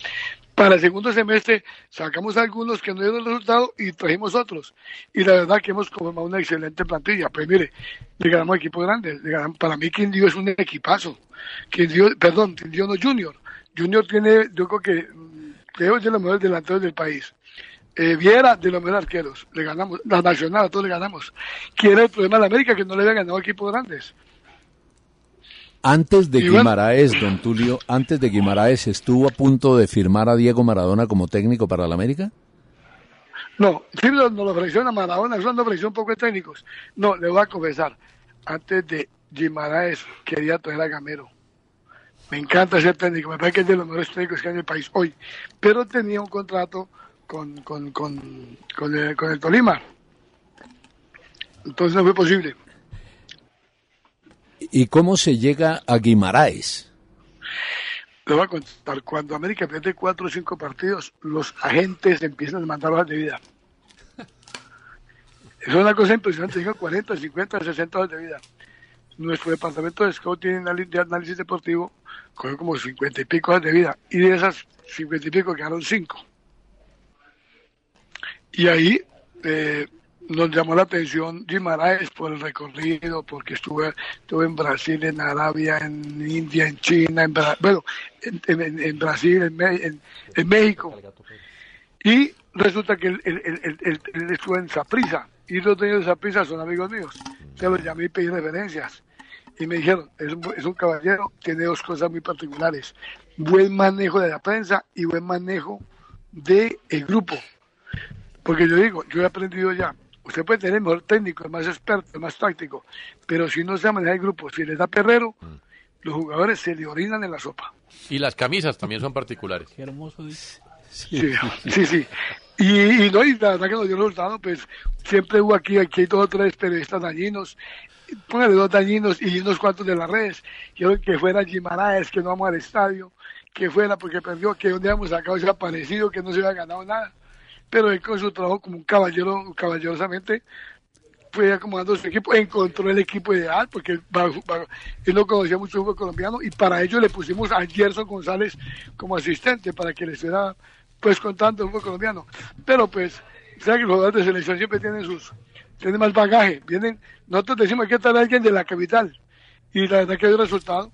Para el segundo semestre sacamos algunos que no dieron resultado y trajimos otros. Y la verdad que hemos conformado una excelente plantilla. Pues mire, le ganamos equipos grandes. Le ganamos- para mí Quindío es un equipazo. Quindío, perdón, Quindío no Junior. Junior tiene, yo creo que, mm, creo es de los mejores delanteros del país. Eh, Viera de los mejores arqueros, le ganamos, la nacional, a todos le ganamos. ¿Quién era el problema de la América? Que no le había ganado equipos grandes. Antes de Guimaraes, don Tulio, antes de Guimaraes, ¿estuvo a punto de firmar a Diego Maradona como técnico para la América? No, sí nos lo ofrecieron a Maradona, eso nos ofreció un poco de técnicos. No, le voy a confesar, antes de Guimaraes quería traer a Gamero. Me encanta ser técnico, me parece que es de los mejores técnicos que hay en el país hoy. Pero tenía un contrato con, con, con, con, el, con el Tolima. Entonces no fue posible. ¿Y cómo se llega a Guimaraes? Le voy a contar, cuando América pierde cuatro o cinco partidos, los agentes empiezan a mandar hojas de vida. Es una cosa impresionante, digo 40, 50, 60 hojas de vida. Nuestro departamento de scouting y de análisis deportivo cogió como 50 y pico de vida, y de esas 50 y pico quedaron cinco. Y ahí eh, nos llamó la atención Guimaraes por el recorrido, porque estuve, estuve en Brasil, en Arabia, en India, en China, en, bueno, en, en- en Brasil, en, México. Y resulta que él, estuvo en Saprisa, y los dueños de Saprisa son amigos míos. Se los llamé y pedí referencias. Y me dijeron, es un, es un caballero, tiene dos cosas muy particulares. Buen manejo de la prensa y buen manejo del grupo. Porque yo digo, yo he aprendido ya, usted puede tener el mejor técnico, el más experto, el más táctico, pero si no se maneja el grupo, si les da perrero, los jugadores se le orinan en la sopa. Y las camisas también son particulares. Qué hermoso. Sí, sí, sí. Y, y no, y la verdad que nos dio resultado, pues siempre hubo aquí, aquí hay dos o tres periodistas dañinos, póngale dos dañinos y unos cuantos de las redes. Quiero que fuera Guimaraes, que no vamos al estadio, que fuera porque perdió, que donde habíamos sacado ese aparecido, que no se había ganado nada. Pero él con su trabajo como un caballero, caballerosamente, fue acomodando su equipo, encontró el equipo ideal, porque él, no conocía mucho fútbol colombiano, y para ello le pusimos a Gerson González como asistente, para que le estuviera pues contando el fútbol colombiano. Pero pues, sabe que los jugadores de selección siempre tienen sus, tienen más bagaje, vienen, nosotros decimos que tal alguien de la capital, y la verdad que dio resultado.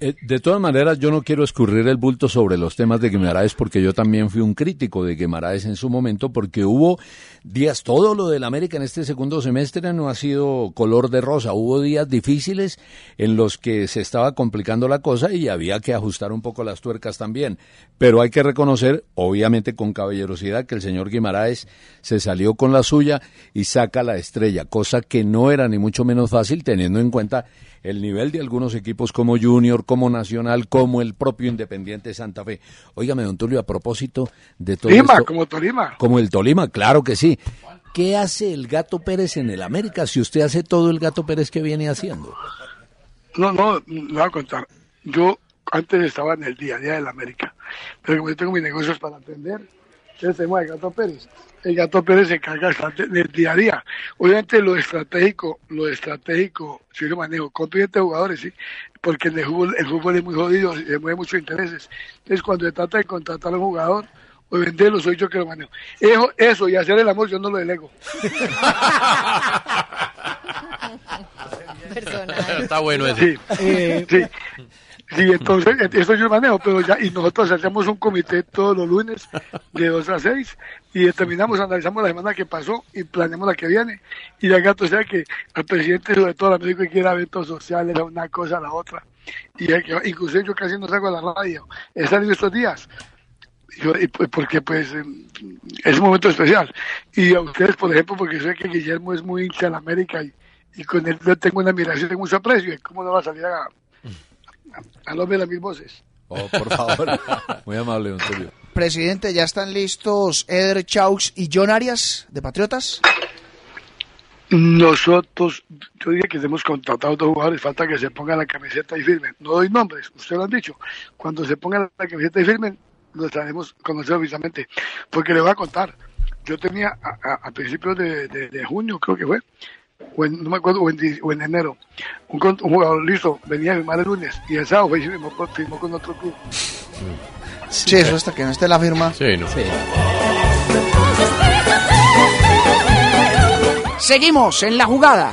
Eh, de todas maneras, yo no quiero escurrir el bulto sobre los temas de Guimaraes porque yo también fui un crítico de Guimaraes en su momento porque hubo días, todo lo del América en este segundo semestre no ha sido color de rosa, hubo días difíciles en los que se estaba complicando la cosa y había que ajustar un poco las tuercas también, pero hay que reconocer, obviamente con caballerosidad, que el señor Guimaraes se salió con la suya y saca la estrella, cosa que no era ni mucho menos fácil teniendo en cuenta el nivel de algunos equipos como Junior, como Nacional, como el propio Independiente Santa Fe. Óigame, don Tulio, a propósito de todo esto- como Tolima. Como el Tolima, claro que sí. ¿Qué hace el Gato Pérez en el América si usted hace todo el Gato Pérez que viene haciendo? No, no, le voy a contar. Yo antes estaba en el día a día del América, pero como yo tengo mis negocios para atender, entonces tenemos al Gato Pérez. El Gato Pérez se encarga del día a día. Obviamente lo estratégico, lo estratégico, si lo manejo, con de jugadores, sí, porque en el fútbol, el fútbol es muy jodido, se mueve muchos intereses. Entonces cuando se trata de contratar a un jugador, o de venderlo, soy yo que lo manejo. Eso, eso y hacer el amor yo no lo delego. Está bueno eso. Sí, eh, sí. Sí, entonces, eso yo manejo, pero ya, y nosotros hacemos un comité todos los lunes de 2 a 6 y determinamos, analizamos la semana que pasó y planeamos la que viene. Y ya gato, sea que al presidente, sobre todo al médico, quiere eventos sociales, a una cosa a la otra. Y que- inclusive yo casi no salgo a la radio, he salido estos días. Yo- pues, porque pues eh, es un momento especial. Y a ustedes, por ejemplo, porque sé que Guillermo es muy hincha de América y, y con él tengo una admiración, tengo mucho aprecio. ¿y ¿Cómo no va a salir a, al hombre de las mil voces? Oh, por favor. Muy amable, don Tulio. Presidente, ¿ya están listos Eder Chaux y John Arias de Patriotas? Nosotros, yo diría que hemos contratado dos jugadores, falta que se pongan la camiseta y firmen. No doy nombres, ustedes lo han dicho. Cuando se pongan la camiseta y firmen, lo estaremos conociendo oficialmente. Porque le voy a contar, yo tenía a, a- a principios de, de- de junio, creo que fue, o en- no me acuerdo, o en, di- o en enero, un, jugador listo, venía a firmar el lunes y el sábado fue y firmó, con- firmó con otro club. Sí, eso hasta que no esté la firma. Sí, no. Seguimos en la jugada.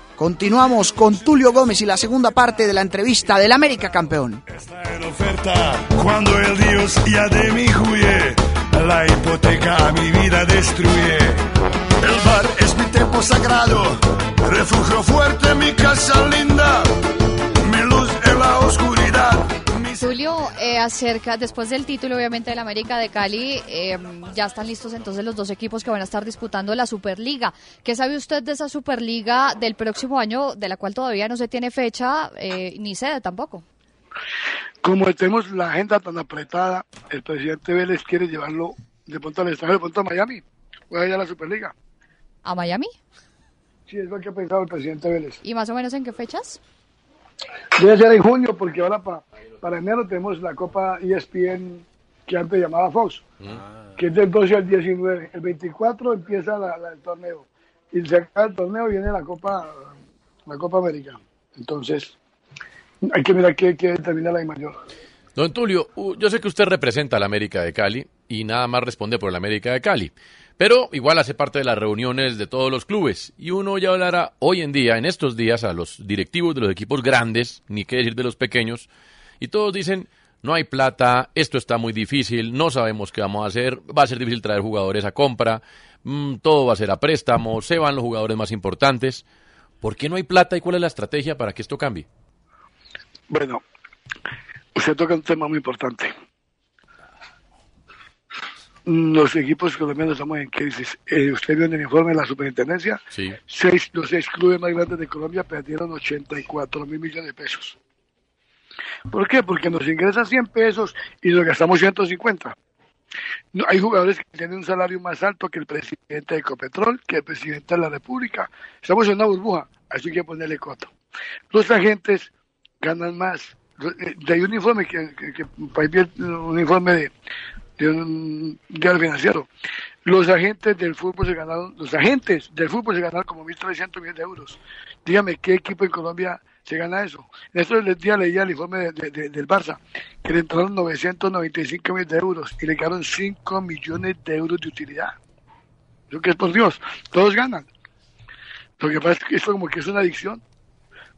continuamos con Tulio Gómez y la segunda parte de la entrevista del América campeón. Cuando el Dios ya de mí huye, la hipoteca a mi vida destruye. El bar es mi templo sagrado, refugio fuerte, mi casa linda, mi luz en la oscuridad. Tulio, eh, acerca, después del título obviamente del América de Cali, eh, ya están listos entonces los dos equipos que van a estar disputando la Superliga. ¿Qué sabe usted de esa Superliga del próximo año, de la cual todavía no se tiene fecha eh, ni sede tampoco? Como tenemos la agenda tan apretada, el presidente Vélez quiere llevarlo de pronto al extranjero, de pronto a Miami, o allá a la Superliga. ¿A Miami? Sí, es lo que ha pensado el presidente Vélez. ¿Y más o menos en qué fechas? Debe ser en junio, porque ahora para, para enero tenemos la Copa ESPN que antes llamaba Fox, que es del 12 al 19. El 24 empieza la- la- el torneo y se acaba el torneo viene la Copa, la Copa América. Entonces, hay que mirar qué, qué determina la I mayor. Don Tulio, yo sé que usted representa a la América de Cali y nada más responde por la América de Cali, pero igual hace parte de las reuniones de todos los clubes y uno ya hablará hoy en día, en estos días, a los directivos de los equipos grandes, ni qué decir de los pequeños, y todos dicen, no hay plata, esto está muy difícil, no sabemos qué vamos a hacer, va a ser difícil traer jugadores a compra, mm, todo va a ser a préstamo, se van los jugadores más importantes. ¿Por qué no hay plata y cuál es la estrategia para que esto cambie? Bueno, usted toca un tema muy importante. Los equipos colombianos estamos en crisis. Eh, usted vio en el informe de la superintendencia, Sí. seis, los seis clubes más grandes de Colombia perdieron 84 mil millones de pesos. ¿Por qué? Porque nos ingresan 100 pesos y nos gastamos 150. No, hay jugadores que tienen un salario más alto que el presidente de Ecopetrol, que el presidente de la República. Estamos en una burbuja, así que ponerle coto. Los agentes ganan más. Eh, De ahí un informe que, que, un informe de, de un diario financiero. Los agentes del fútbol se ganaron, los agentes del fútbol se ganaron como 1.300 millones de euros. Dígame, ¿qué equipo en Colombia se gana eso? En estos días leía el informe de- de- de- del Barça, que le entraron 995 millones de euros y le quedaron 5 millones de euros de utilidad. Yo que es por Dios, todos ganan. Lo que pasa es que esto como que es una adicción,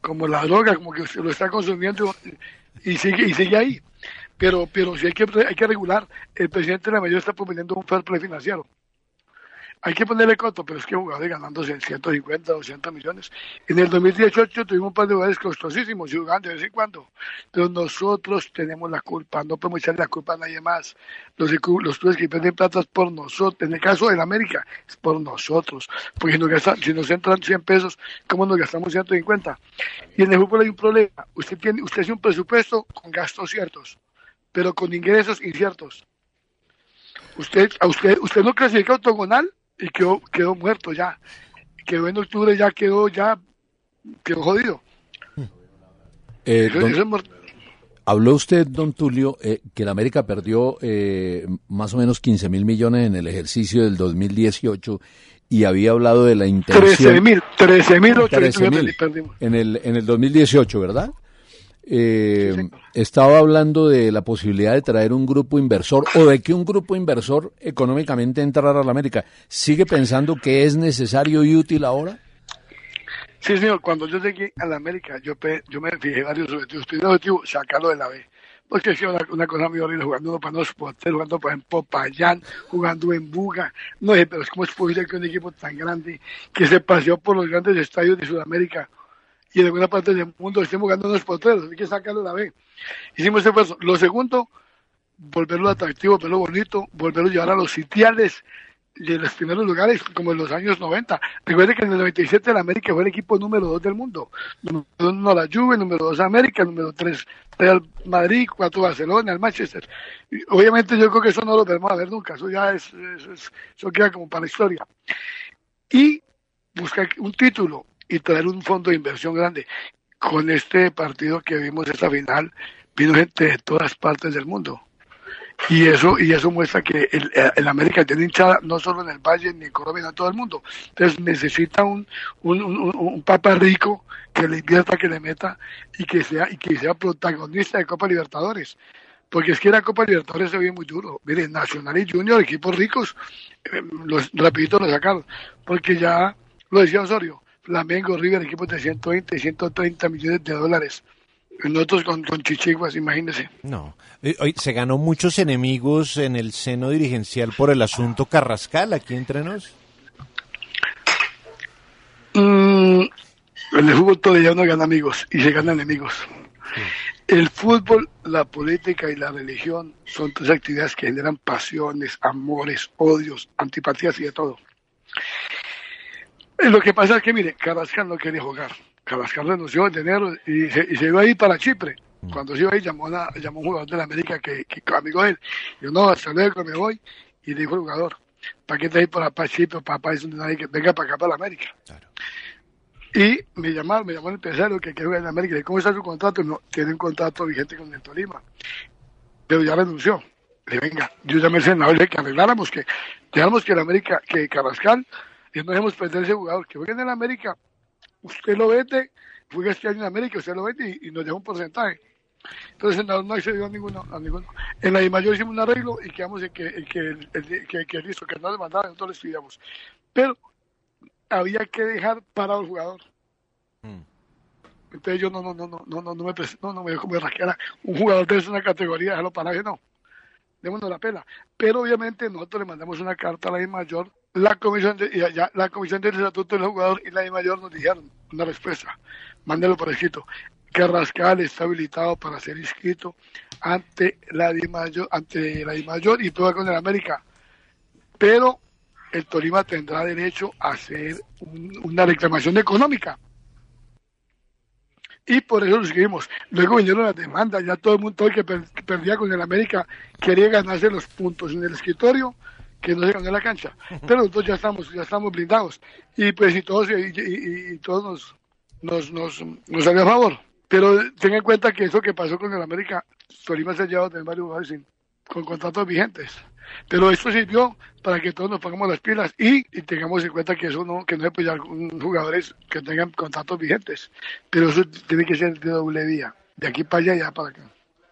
como la droga, como que se lo está consumiendo y sigue, y sigue ahí. Pero, pero si hay que, hay que regular, el presidente de la mayoría está proponiendo un fair play financiero. Hay que ponerle coto, pero es que jugadores ganándose 150, 200 millones. En el 2018 tuvimos un par de jugadores costosísimos y jugando de vez en cuando. Pero nosotros tenemos la culpa, no podemos echarle la culpa a nadie más. Los, los clubes que pierden plata es por nosotros. En el caso del América, es por nosotros. Porque si nos, gastan, si nos entran 100 pesos, ¿cómo nos gastamos 150? Y en el fútbol hay un problema. Usted tiene, usted hace un presupuesto con gastos ciertos, pero con ingresos inciertos. Usted, a usted, usted no clasifica octogonal y quedó, quedó muerto ya. Quedó en octubre, ya quedó, ya quedó jodido. Eh, Eso- don- eso es mor- Habló usted, don Tulio, eh, que la América perdió eh, más o menos 15 mil millones en el ejercicio del 2018 y había hablado de la intención... 13 mil, 13 mil 13 mil en el, en el 2018, ¿verdad? Eh, estaba hablando de la posibilidad de traer un grupo inversor o de que un grupo inversor económicamente entrara a la América. ¿Sigue pensando que es necesario y útil ahora? Sí, señor, cuando yo llegué a la América, yo, yo me fijé varios objetivos. Primer objetivo, sacarlo de la B. Porque es una, una cosa muy horrible, jugando para los poteros, jugando por en Popayán, jugando en Buga. No sé, pero es como es posible que un equipo tan grande que se paseó por los grandes estadios de Sudamérica y en alguna parte del mundo estén jugando unos poteros. Hay que sacarlo la B. Hicimos esfuerzo. Lo segundo, volverlo atractivo, volverlo bonito, volverlo a llevar a los sitiales de los primeros lugares, como en los años 90. Recuerde que en el 97 la América fue el equipo número 2 del mundo. Número 1 la Juve, número 2 América, número 3 Real Madrid, 4 Barcelona, el Manchester. Y obviamente yo creo que eso no lo veremos a ver nunca, eso ya es, es- es- eso queda como para la historia. Y buscar un título y traer un fondo de inversión grande. Con este partido que vimos esta final, vino gente de todas partes del mundo y eso y eso muestra que el, el América tiene hinchada no solo en el Valle ni en Colombia, sino en todo el mundo. Entonces necesita un, un, un, un papa rico que le invierta, que le meta y que sea y que sea protagonista de Copa Libertadores. Porque es que la Copa Libertadores se ve muy duro. Miren, Nacional y Junior, equipos ricos, eh, los rapidito lo sacaron. Porque ya, lo decía Osorio, Flamengo, River, equipos de 120, 130 millones de dólares. Nosotros con, con chichiguas, imagínense. No. Eh, oye, se ganó muchos enemigos en el seno dirigencial por el asunto Carrascal aquí entre nos. Mm, en el fútbol todavía no gana amigos y se gana enemigos. El fútbol, la política y la religión son tres actividades que generan pasiones, amores, odios, antipatías y de todo. Lo que pasa es que, mire, Carrascal no quería jugar. Carrascal renunció en enero y se, y se iba a ir para Chipre. Cuando se iba a ir, llamó, a, llamó un jugador de la América que, que amigo de él. Yo, no, hasta luego, me voy. Y le dijo el jugador, ¿para qué te vas para, para Chipre, donde nadie que venga para acá, para la América? Y me llamaron, me llamó el empresario que quiere jugar en América. ¿Cómo está su contrato? No, tiene un contrato vigente con el Tolima. Pero ya renunció. le venga, yo llamé al senador y le dije que arregláramos, que dejáramos que el América, que Carrascal, no dejemos perder ese jugador, que juegue en el América, usted lo vende, juega este año en América, usted lo vende y, y nos deja un porcentaje. Entonces senador no accedió a ninguno, a ninguno. En la I mayor hicimos un arreglo y quedamos en que, en que, el- el- que, que listo, que no le mandaban, nosotros le estudiamos. Pero había que dejar parado al jugador. Entonces yo no, no, no, no, no, no, no me no, no me como rasquera. Un jugador de una categoría, dejarlo parado, no. Démonos la pela. Pero obviamente nosotros le mandamos una carta a la I mayor, la comisión de, y allá, la comisión del estatuto del jugador y la I mayor nos dijeron una respuesta. Mándelo por escrito. Carrascal está habilitado para ser inscrito ante la Di mayor, ante la Di mayor y todo con el América. Pero el Tolima tendrá derecho a hacer un- una reclamación económica. Y por eso lo escribimos. Luego vinieron las demandas, ya todo el mundo que, per- que perdía con el América quería ganarse los puntos en el escritorio que no se en la cancha. Pero nosotros ya estamos, ya estamos blindados. Y pues y todos, y, y- y- y todos nos, nos, nos, nos salió a favor. Pero tenga en cuenta que eso que pasó con el América, Tolima se ha llevado varios jugadores sin- con contratos vigentes. Pero esto sirvió para que todos nos pongamos las pilas y, y tengamos en cuenta que eso no, que no con jugadores que tengan contratos vigentes. Pero eso tiene que ser de doble vía. De aquí para allá y allá para acá.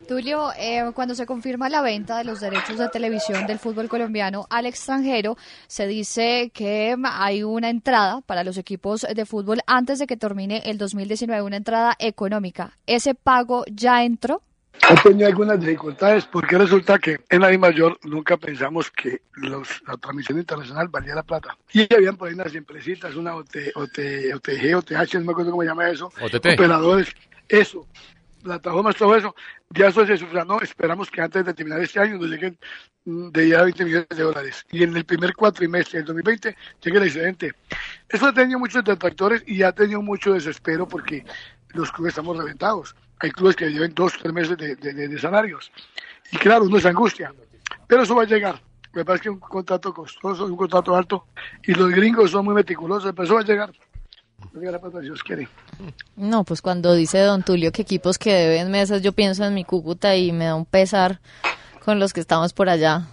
Tulio, eh, cuando se confirma la venta de los derechos de televisión del fútbol colombiano al extranjero, se dice que mm, hay una entrada para los equipos de fútbol antes de que termine el 2019, una entrada económica. ¿Ese pago ya entró? Ha tenido algunas dificultades porque resulta que en la Di Mayor nunca pensamos que los, la transmisión internacional valía la plata. Y habían por ahí unas empresitas, una OT, OT, OTG, OTH, no me acuerdo cómo se llama eso, OTT. operadores, eso, plataformas, todo eso. Ya eso se sufranó, esperamos que antes de terminar este año nos lleguen mm, de ya 20 millones de dólares. Y en el primer cuatrimestre del 2020 llegue el excedente. Eso ha tenido muchos detractores y ha tenido mucho desespero porque los clubes estamos reventados. Hay clubes que lleven dos, tres meses de, de- salarios. Y claro, uno se angustia. Pero eso va a llegar. Me parece que es un contrato costoso, un contrato alto. Y los gringos son muy meticulosos, pero eso va a llegar. Dios quiere. No, pues cuando dice don Tulio que equipos que deben mesas, yo pienso en mi Cúcuta y me da un pesar con los que estamos por allá.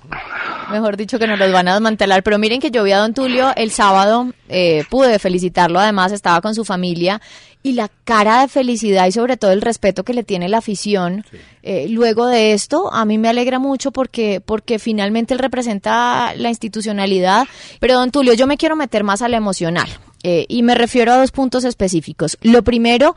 Mejor dicho que nos los van a desmantelar. Pero miren que yo vi a don Tulio el sábado, eh, pude felicitarlo, además estaba con su familia y la cara de felicidad y sobre todo el respeto que le tiene la afición. eh, luego de esto, a mí me alegra mucho porque, porque finalmente él representa la institucionalidad. Pero don Tulio, yo me quiero meter más a lo emocional eh, y me refiero a dos puntos específicos. Lo primero,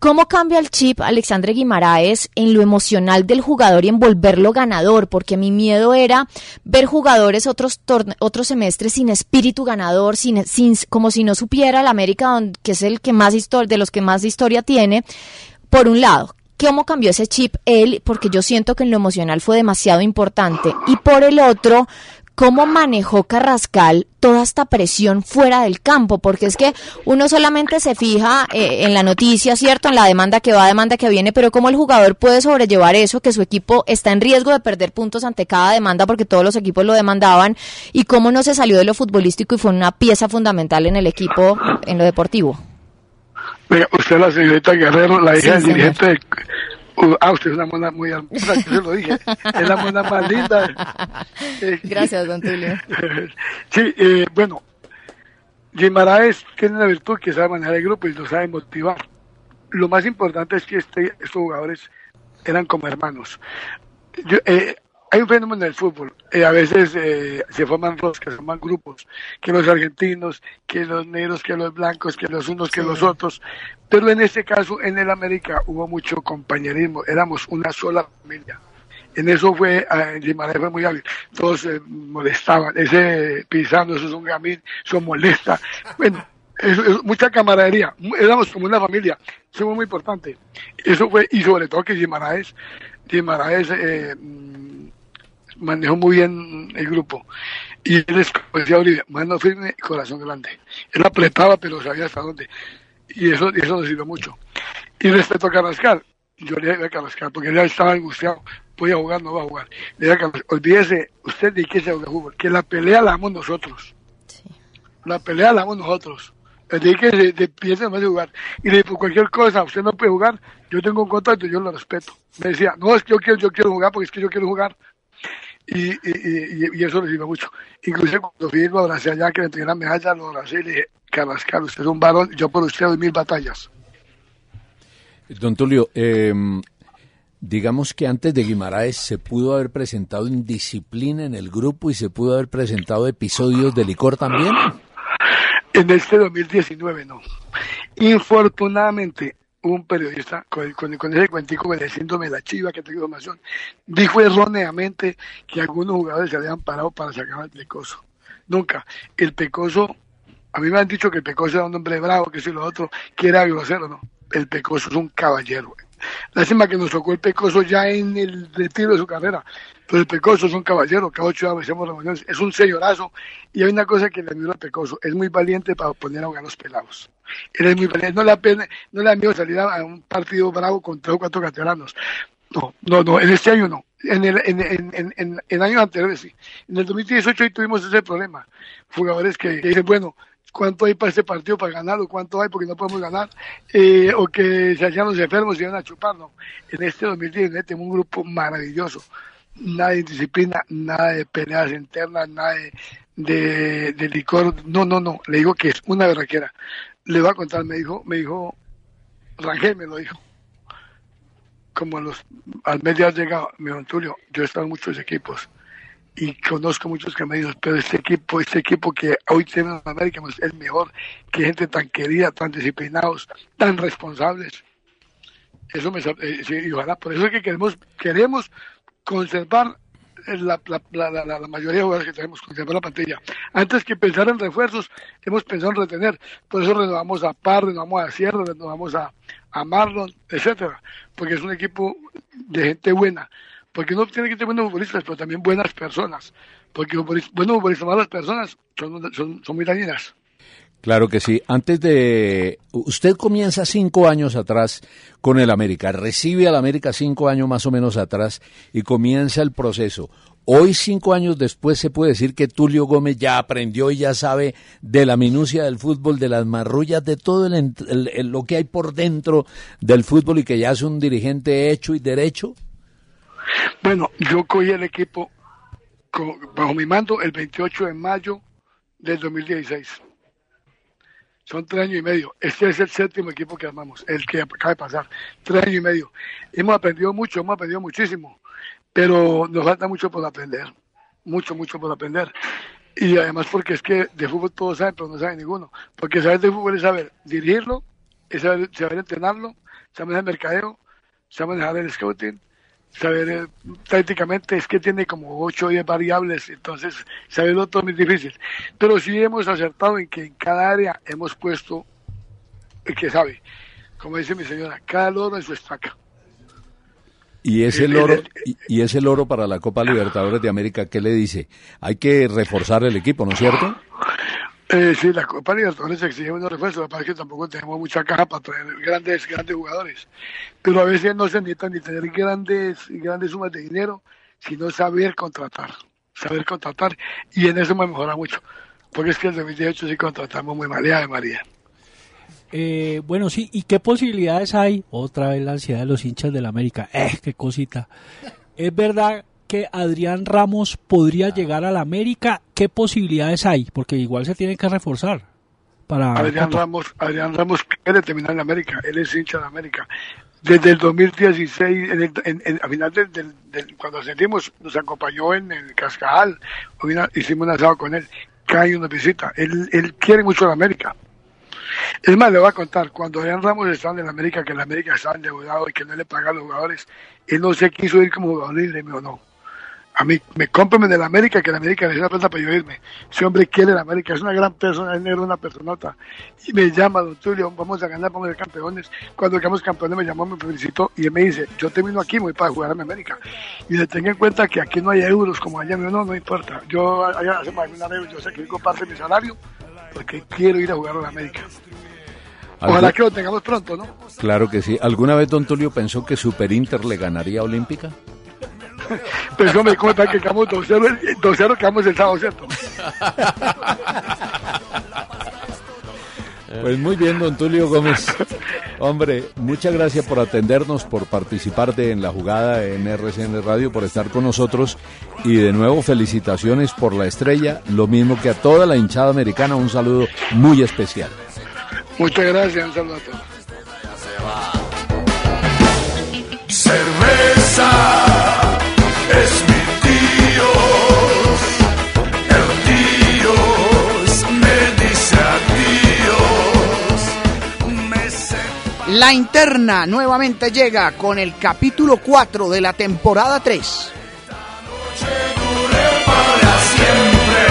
¿Cómo cambia el chip Alexandre Guimaraes en lo emocional del jugador y en volverlo ganador? Porque mi miedo era ver jugadores otros otros semestres sin espíritu ganador, sin, sin como si no supiera el América, que es el que más de los que más historia tiene. Por un lado, ¿cómo cambió ese chip él? Porque yo siento que en lo emocional fue demasiado importante. Y por el otro, ¿Cómo manejó Carrascal toda esta presión fuera del campo? Porque es que uno solamente se fija eh, en la noticia, ¿cierto? En la demanda que va, demanda que viene, pero ¿cómo el jugador puede sobrellevar eso? Que su equipo está en riesgo de perder puntos ante cada demanda porque todos los equipos lo demandaban. ¿Y cómo no se salió de lo futbolístico y fue una pieza fundamental en el equipo, en lo deportivo? Venga, usted la señorita Guerrero, la hija Sí, del dirigente de... Usted es una mona muy hermosa, yo lo dije. Es la mona más linda. Gracias, don Tulio. Sí, eh, bueno, Guimaraes tiene la virtud que sabe manejar el grupo y lo sabe motivar. Lo más importante es que este, estos jugadores eran como hermanos. Yo, eh, hay un fenómeno en el fútbol. eh, a veces eh, se forman roscas, se forman grupos, que los argentinos, que los negros, que los blancos, que los unos, que los otros. Pero en este caso, en el América, hubo mucho compañerismo. Éramos una sola familia. En eso fue, eh, Guimaraes fue muy hábil. Todos se molestaban. Ese pisando, eso es un gamín, eso molesta. Bueno, eso, eso- mucha camaradería. Éramos como una familia. Eso fue muy importante. Eso fue, y sobre todo que Guimaraes, Guimaraes eh, manejó muy bien el grupo. Y él es, como decía Olivia, mano firme y corazón grande. Él apretaba, pero sabía hasta dónde. Y eso, y eso nos sirvió mucho. Y respecto a Carrascal, yo le dije a Carrascal, porque él ya estaba angustiado, voy a jugar, no va a jugar. Le dije a Carrascal, olvídese, usted de qué se juega fútbol, que la pelea la damos nosotros. La pelea la damos nosotros. Le dije que se- de- piense más de jugar. Y le dije, por cualquier cosa, usted no puede jugar, yo tengo un contrato y yo lo respeto. Me decía, no, es que yo quiero, yo quiero jugar porque es que yo quiero jugar. Y, y, y, eso le sirve mucho. Incluso cuando fui lo abracé allá, que le entregué la medalla, lo abracé y le dije, Carrascal, usted es un varón, yo por usted doy mil batallas. Don Tulio, eh, digamos que antes de Guimaraes se pudo haber presentado indisciplina en el grupo y se pudo haber presentado episodios de licor también. En este 2019 no. Infortunadamente, un periodista con, ese cuentico del síndrome de la chiva que tengo información, dijo erróneamente que algunos jugadores se habían parado para sacar al Pecoso. Nunca. El Pecoso, a mí me han dicho que el Pecoso era un hombre bravo, que si lo otro, que era grosero, ¿no? El Pecoso es un caballero. Lástima que nos tocó el Pecoso ya en el retiro de su carrera. Pero el Pecoso es un caballero, cada ocho días hacemos reuniones, es un señorazo. Y hay una cosa que le admiro al Pecoso, es muy valiente para poner a jugar los pelados. Él es muy valiente, no le, da pena, no le da miedo salir a un partido bravo con tres o cuatro catalanos. No, no, no, en este año no. En el, en, en, en, en años anteriores sí. En el 2018 ahí tuvimos ese problema. Jugadores que, que dicen, bueno, cuánto hay para este partido para ganarlo, cuánto hay porque no podemos ganar, eh, o que se hacían los enfermos y iban a chupar, no. En este 2019 tenemos un grupo maravilloso, nada de disciplina, nada de peleas internas, nada de, de, licor, no, no, no, le digo que es una berraquera. Le voy a contar, me dijo, me dijo, Rangel me lo dijo, como a los, al mes ya llegado, me dijo, Tulio, yo he estado en muchos equipos, y conozco muchos que me dicen, pero este equipo, este equipo que hoy tenemos en América pues, es mejor que gente tan querida, tan disciplinados, tan responsables. Eso me eh, y ojalá, por eso es que queremos, queremos conservar la, la, mayoría de jugadores que tenemos, conservar la plantilla. Antes que pensar en refuerzos, hemos pensado en retener. Por eso renovamos a Par, renovamos a Sierra, renovamos a, a Marlon, etcétera, porque es un equipo de gente buena porque no tiene que ser buenos futbolistas, pero también buenas personas, porque buenos futbolistas, malas personas son, son, muy dañinas. Claro que sí. Antes de... Usted comienza cinco años atrás con el América, recibe al América cinco años más o menos atrás y comienza el proceso. Hoy, cinco años después, se puede decir que Tulio Gómez ya aprendió y ya sabe de la minucia del fútbol, de las marrullas, de todo el, el, lo que hay por dentro del fútbol y que ya es un dirigente hecho y derecho. Bueno, yo cogí el equipo bajo mi mando el 28 de mayo del 2016. Son tres años y medio. Este es el séptimo equipo que armamos, el que acaba de pasar. Tres años y medio. Hemos aprendido mucho, hemos aprendido muchísimo, pero nos falta mucho por aprender. Mucho, mucho por aprender. Y además porque es que de fútbol todos saben, pero no saben ninguno. Porque saber de fútbol es saber dirigirlo, es saber, saber entrenarlo, saber el mercadeo, saber manejar el scouting, saber eh, prácticamente es que tiene como 8 o 10 variables, entonces saberlo todo es muy difícil. Pero sí hemos acertado en que en cada área hemos puesto el que sabe, como dice mi señora, cada loro en su estaca. Y ese loro, y, y ese loro para la Copa Libertadores de América, ¿qué le dice? Hay que reforzar el equipo, ¿no es cierto? Eh, sí, la Copa Libertadores exige unos refuerzos, lo que que tampoco tenemos mucha caja para traer grandes, grandes jugadores. Pero a veces no se necesita ni tener grandes, grandes sumas de dinero, sino saber contratar, saber contratar, y en eso me mejora mucho. Porque es que en 2018 sí contratamos muy María de María. Eh, bueno, sí, ¿y qué posibilidades hay? Otra vez la ansiedad de los hinchas del América. ¡Eh, qué cosita! Es verdad que Adrián Ramos podría llegar al América. ¿Qué posibilidades hay? Porque igual se tiene que reforzar. Para Adrián Ramos, Adrián Ramos quiere terminar en América. Él es hincha de América. Desde el 2016, en el, en, en, a final del, del, del, cuando ascendimos, nos acompañó en el Cascajal. Hicimos un asado con él. Año nos visita. Él, él quiere mucho a América. Es más, le voy a contar, cuando Adrián Ramos estaba en América, que en América estaba endeudado y que no le pagaba a los jugadores, él no se quiso ir como jugador libre, me dijo, no, a mí me cómprame de la América, que la América necesita plata para yo irme. Ese hombre quiere la América, es una gran persona, es negro, una personota. Y me llama, don Tulio, vamos a ganar, vamos a ser campeones. Cuando quedamos campeones me llamó, me felicitó y él me dice, yo termino aquí, voy para jugar a América. Y le tenga en cuenta que aquí no hay euros como allá, no, no importa. Yo allá hacemos alguna euros, yo sacrifico parte de mi salario porque quiero ir a jugar a la América. Ojalá que lo tengamos pronto, ¿no? Claro que sí. ¿Alguna vez Don Tulio pensó que Super Inter le ganaría a Olímpica? Pues hombre, ¿cómo está que quedamos 2-0? 2-0 quedamos el sábado, ¿cierto? Pues muy bien, don Tulio Gómez. Hombre, muchas gracias por atendernos, por participar de en la jugada en RCN Radio, por estar con nosotros y de nuevo felicitaciones por la estrella, lo mismo que a toda la hinchada americana, un saludo muy especial. Muchas gracias, un saludo a todos. La interna nuevamente llega con el capítulo 4 de la temporada 3. para siempre.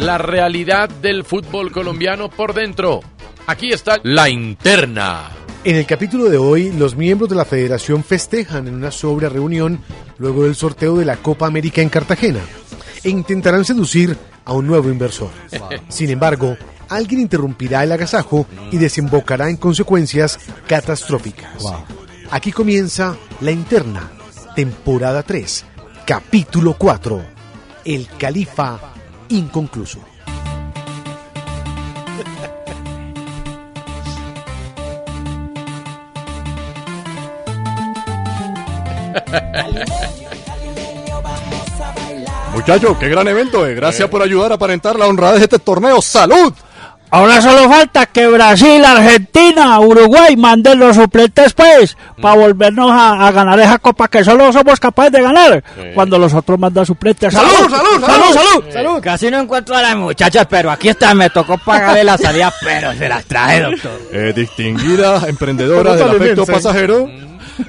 La realidad del fútbol colombiano por dentro. Aquí está la interna. En el capítulo de hoy, los miembros de la federación festejan en una sobria reunión luego del sorteo de la Copa América en Cartagena e intentarán seducir a un nuevo inversor. Sin embargo, alguien interrumpirá el agasajo y desembocará en consecuencias catastróficas. Aquí comienza La Interna, temporada 3, capítulo 4, El Califa inconcluso. Muchachos, qué gran evento. eh. Gracias por ayudar a aparentar la honradez de este torneo. ¡Salud! Ahora solo falta que Brasil, Argentina, Uruguay manden los suplentes, pues, para volvernos a, a ganar esa copa que solo somos capaces de ganar cuando los otros mandan suplentes. ¡Salud, salud, salud, salud! Casi no encuentro a las muchachas, pero aquí está, me tocó pagarle la salida, pero se las traje, doctor. Eh, distinguidas emprendedoras del afecto Nelson. pasajero.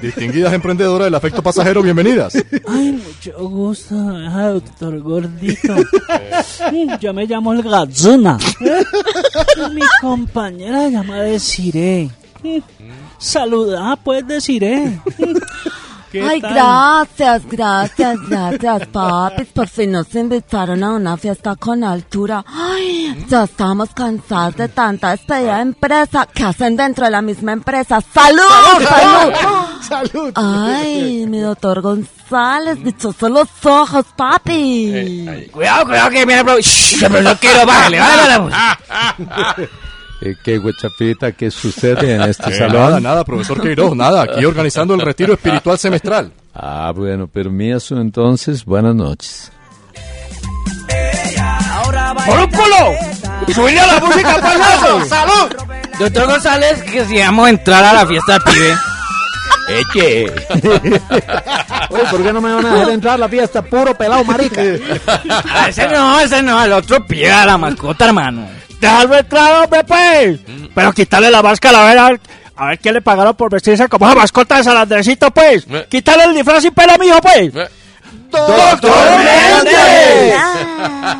Distinguidas emprendedoras del afecto pasajero, bienvenidas. Ay, mucho gusto, ah, doctor Gordito. Mm, Yo me llamo el Gazuna. Mi compañera llama Desiree. Saluda, pues, Desiree. ¿Qué Ay, tal? gracias, gracias, gracias, papis. Por fin nos invitaron a una fiesta con altura. Ay, ya estamos cansados de tanta despedida de empresa que hacen dentro de la misma empresa. ¡Salud! ¡Salud! ¡Salud! Ay, mi doctor González, dichosos los ojos, papi. Cuidado, cuidado que viene el Shh, el Quiro, bájale, bájale música. Eh, ¿Qué huechapita que sucede en este Eh, salón? nada, nada, profesor Queiroz, nada. Aquí organizando el retiro espiritual semestral. Ah, bueno, permiso entonces, buenas noches. ¡Morúsculo! ¡Subirle a la música, pues, ¡Salud! Doctor González, que si vamos a entrar a la fiesta del pibe. Eche. Oye, ¿por qué no me van a dejar entrar a la fiesta? Puro pelado, marica. ese no, ese no, el otro pibe, a la mascota, hermano. Déjalo entrar, hombre, pues. Pero quitarle la máscara, a ver, a ver, a ver qué le pagaron por vestirse como esa mascota de San Andresito, pues. Quítale el disfraz y pela, mijo, pues. ¡Doctor Méndez!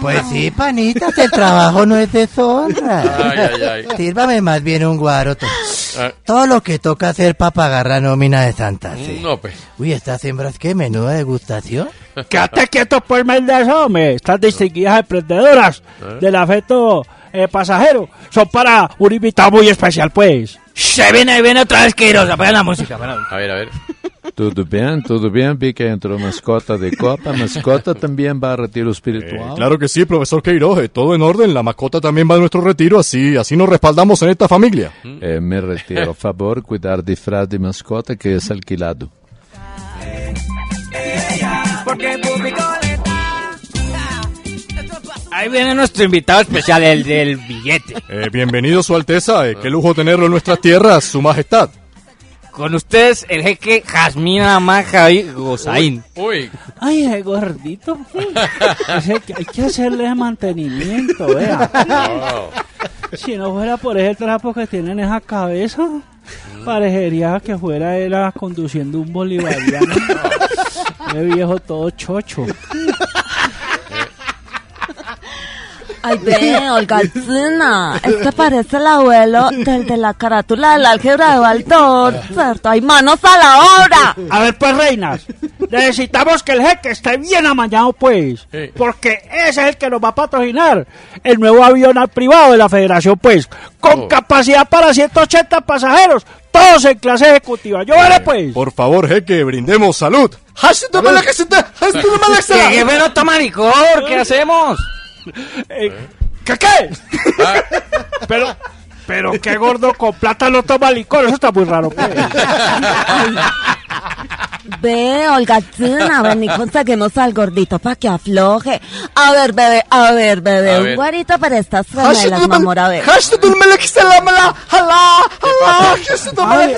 Pues sí, panitas, el trabajo no es deshonra. Ay, ay, ay. Sírvame más bien un guaroto. Ah. Todo lo que toca hacer para pagar la nómina de Santa Fe. No, pues. Uy, estas hembras, qué menuda degustación. Quédate quieto, pues, Méndez, hombre. Estas distinguidas emprendedoras ¿Eh? del afecto eh, pasajero son para un invitado muy especial, pues. Se viene, viene otra vez Queiroz, apaga la música. apaga la música. A ver, a ver. Todo bien, todo bien. Vi que entró mascota de copa. Mascota también va a retiro espiritual. Claro que sí, profesor Queiroz, eh, todo en orden. La mascota también va a nuestro retiro, así, así nos respaldamos en esta familia. Eh, me retiro. Favor, cuidar disfraz de mascota que es alquilado. Ahí viene nuestro invitado especial, el del billete. Eh, bienvenido, Su Alteza. eh, qué lujo tenerlo en nuestras tierras, Su Majestad. Con ustedes, el jeque Jazmín Amán Javi Gozaín. Uy. Ay, el gordito. Ese que hay que hacerle mantenimiento, vea. Si no fuera por ese trapo que tiene en esa cabeza, parecería que fuera él ah, conduciendo un bolivariano. Ese viejo todo chocho. Ay, ve, Olga Zuna, este parece el abuelo del de la carátula del álgebra de Baldor, ¿cierto? ¡Hay manos a la obra! A ver, pues, reinas, necesitamos que el jeque esté bien amañado, pues. Porque ese es el que nos va a patrocinar. El nuevo avión privado de la federación, pues. Con Oh. capacidad para 180 pasajeros. Todos en clase ejecutiva. Yo veré, pues. Por favor, jeque, brindemos salud. Que jefe no toma licor, ¿qué hacemos? Eh, ¿Qué qué? Pero, pero qué gordo con plata no toma licor. Eso está muy raro, pues. Ve, Olga, Tuna, ven y conseguimos al gordito para que afloje. A ver, bebé, a ver, bebé, A un ver. guarito para estas gemelas, mi amor, a ver. Ay,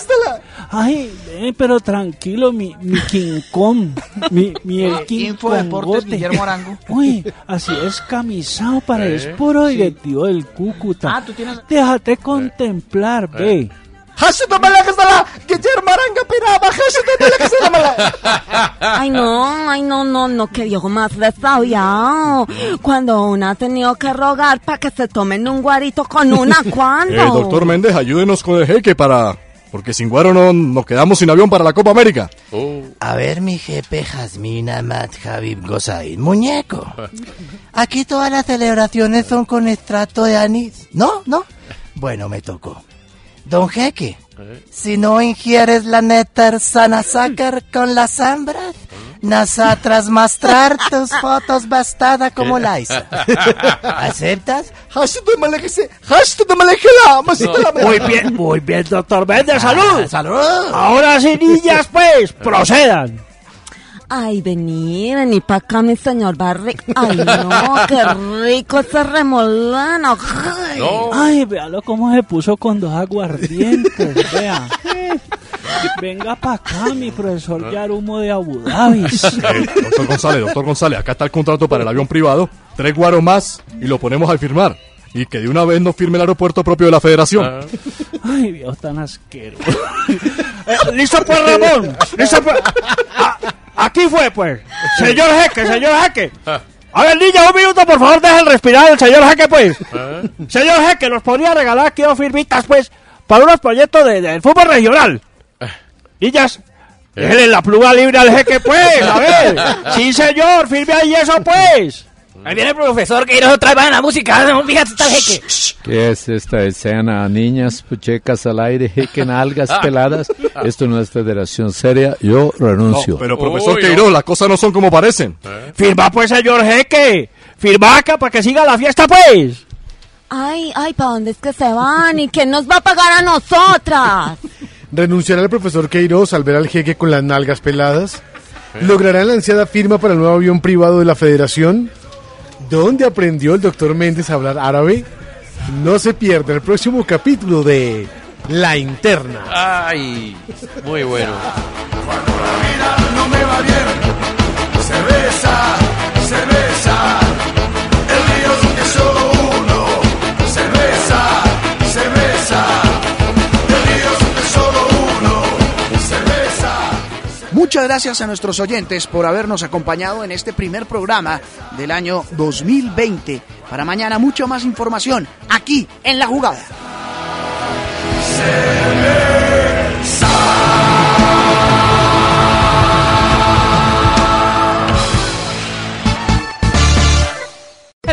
ay, ven, pero tranquilo, mi, mi King Kong, mi, mi el King Info Deportes. Guillermo Arango. Uy, así es camisado, para Eh, es puro directivo del Cúcuta. Ah, tú tienes- Déjate contemplar, ve. Ay, no, ay, no, no, no, que viejo más desaviado. Cuando una ha tenido que rogar para que se tomen un guarito con una, ¿cuándo? Eh, doctor Méndez, ayúdenos con el jeque para... Porque sin guaro no nos quedamos sin avión para la Copa América. A ver, mi jefe Jazmín Amat Habib Gosaín, muñeco. Aquí todas las celebraciones son con extracto de anís. ¿No? ¿No? Bueno, me tocó. Don Jeque, si no ingieres la néctar sana sacar con las hambras, nosotras mostrar tus fotos bastada como Laisa. ¿Aceptas? Muy bien, muy bien, doctor Méndez, salud. Ah, salud. Ahora sí, niñas, pues, procedan. Ay, vení, vení para acá, mi señor Barry. Ay, no, qué rico ese remolano. Ay. Ay, véalo cómo se puso con dos aguardientes, vea. Venga para acá, mi profesor Yarumo de Abu Dhabi. Eh, doctor González, doctor González, acá está el contrato para el avión privado. Tres guaros más y lo ponemos al firmar. Y que de una vez nos firme el aeropuerto propio de la federación. Ay, Dios tan asqueroso. Eh, ¿Listo pues, Ramón? ¿Listo pues? Ah, aquí fue, pues. Señor Jeque, señor Jeque. A ver, niña, un minuto, por favor, dejen respirar el señor Jeque, pues. Señor Jeque, nos podría regalar aquí dos firmitas, pues, para unos proyectos de, del fútbol regional. Niñas, déjenle la pluma libre al Jeque, pues, a ver. Sí, señor, firme ahí eso, pues. Ahí viene el profesor que nos trae la música, no, fíjate, está el jeque. ¿Qué es esta escena? Niñas, puchecas al aire, jeque en algas peladas. Esto no es federación seria. Yo renuncio. No, pero profesor Queiroz, las cosas no son como parecen. Firma, pues, señor Jeque. Firma acá para que siga la fiesta, pues. Ay, ay, ¿para dónde es que se van? ¿Y quién nos va a pagar a nosotras? ¿Renunciará el profesor Queiroz al ver al jeque con las nalgas peladas? ¿Logrará la ansiada firma para el nuevo avión privado de la federación? ¿Dónde aprendió el doctor Méndez a hablar árabe? No se pierda el próximo capítulo de La Interna. Ay, muy bueno. no me va bien. Cerveza, cerveza. Muchas gracias a nuestros oyentes por habernos acompañado en este primer programa del año 2020. Para mañana mucha más información aquí en La Jugada.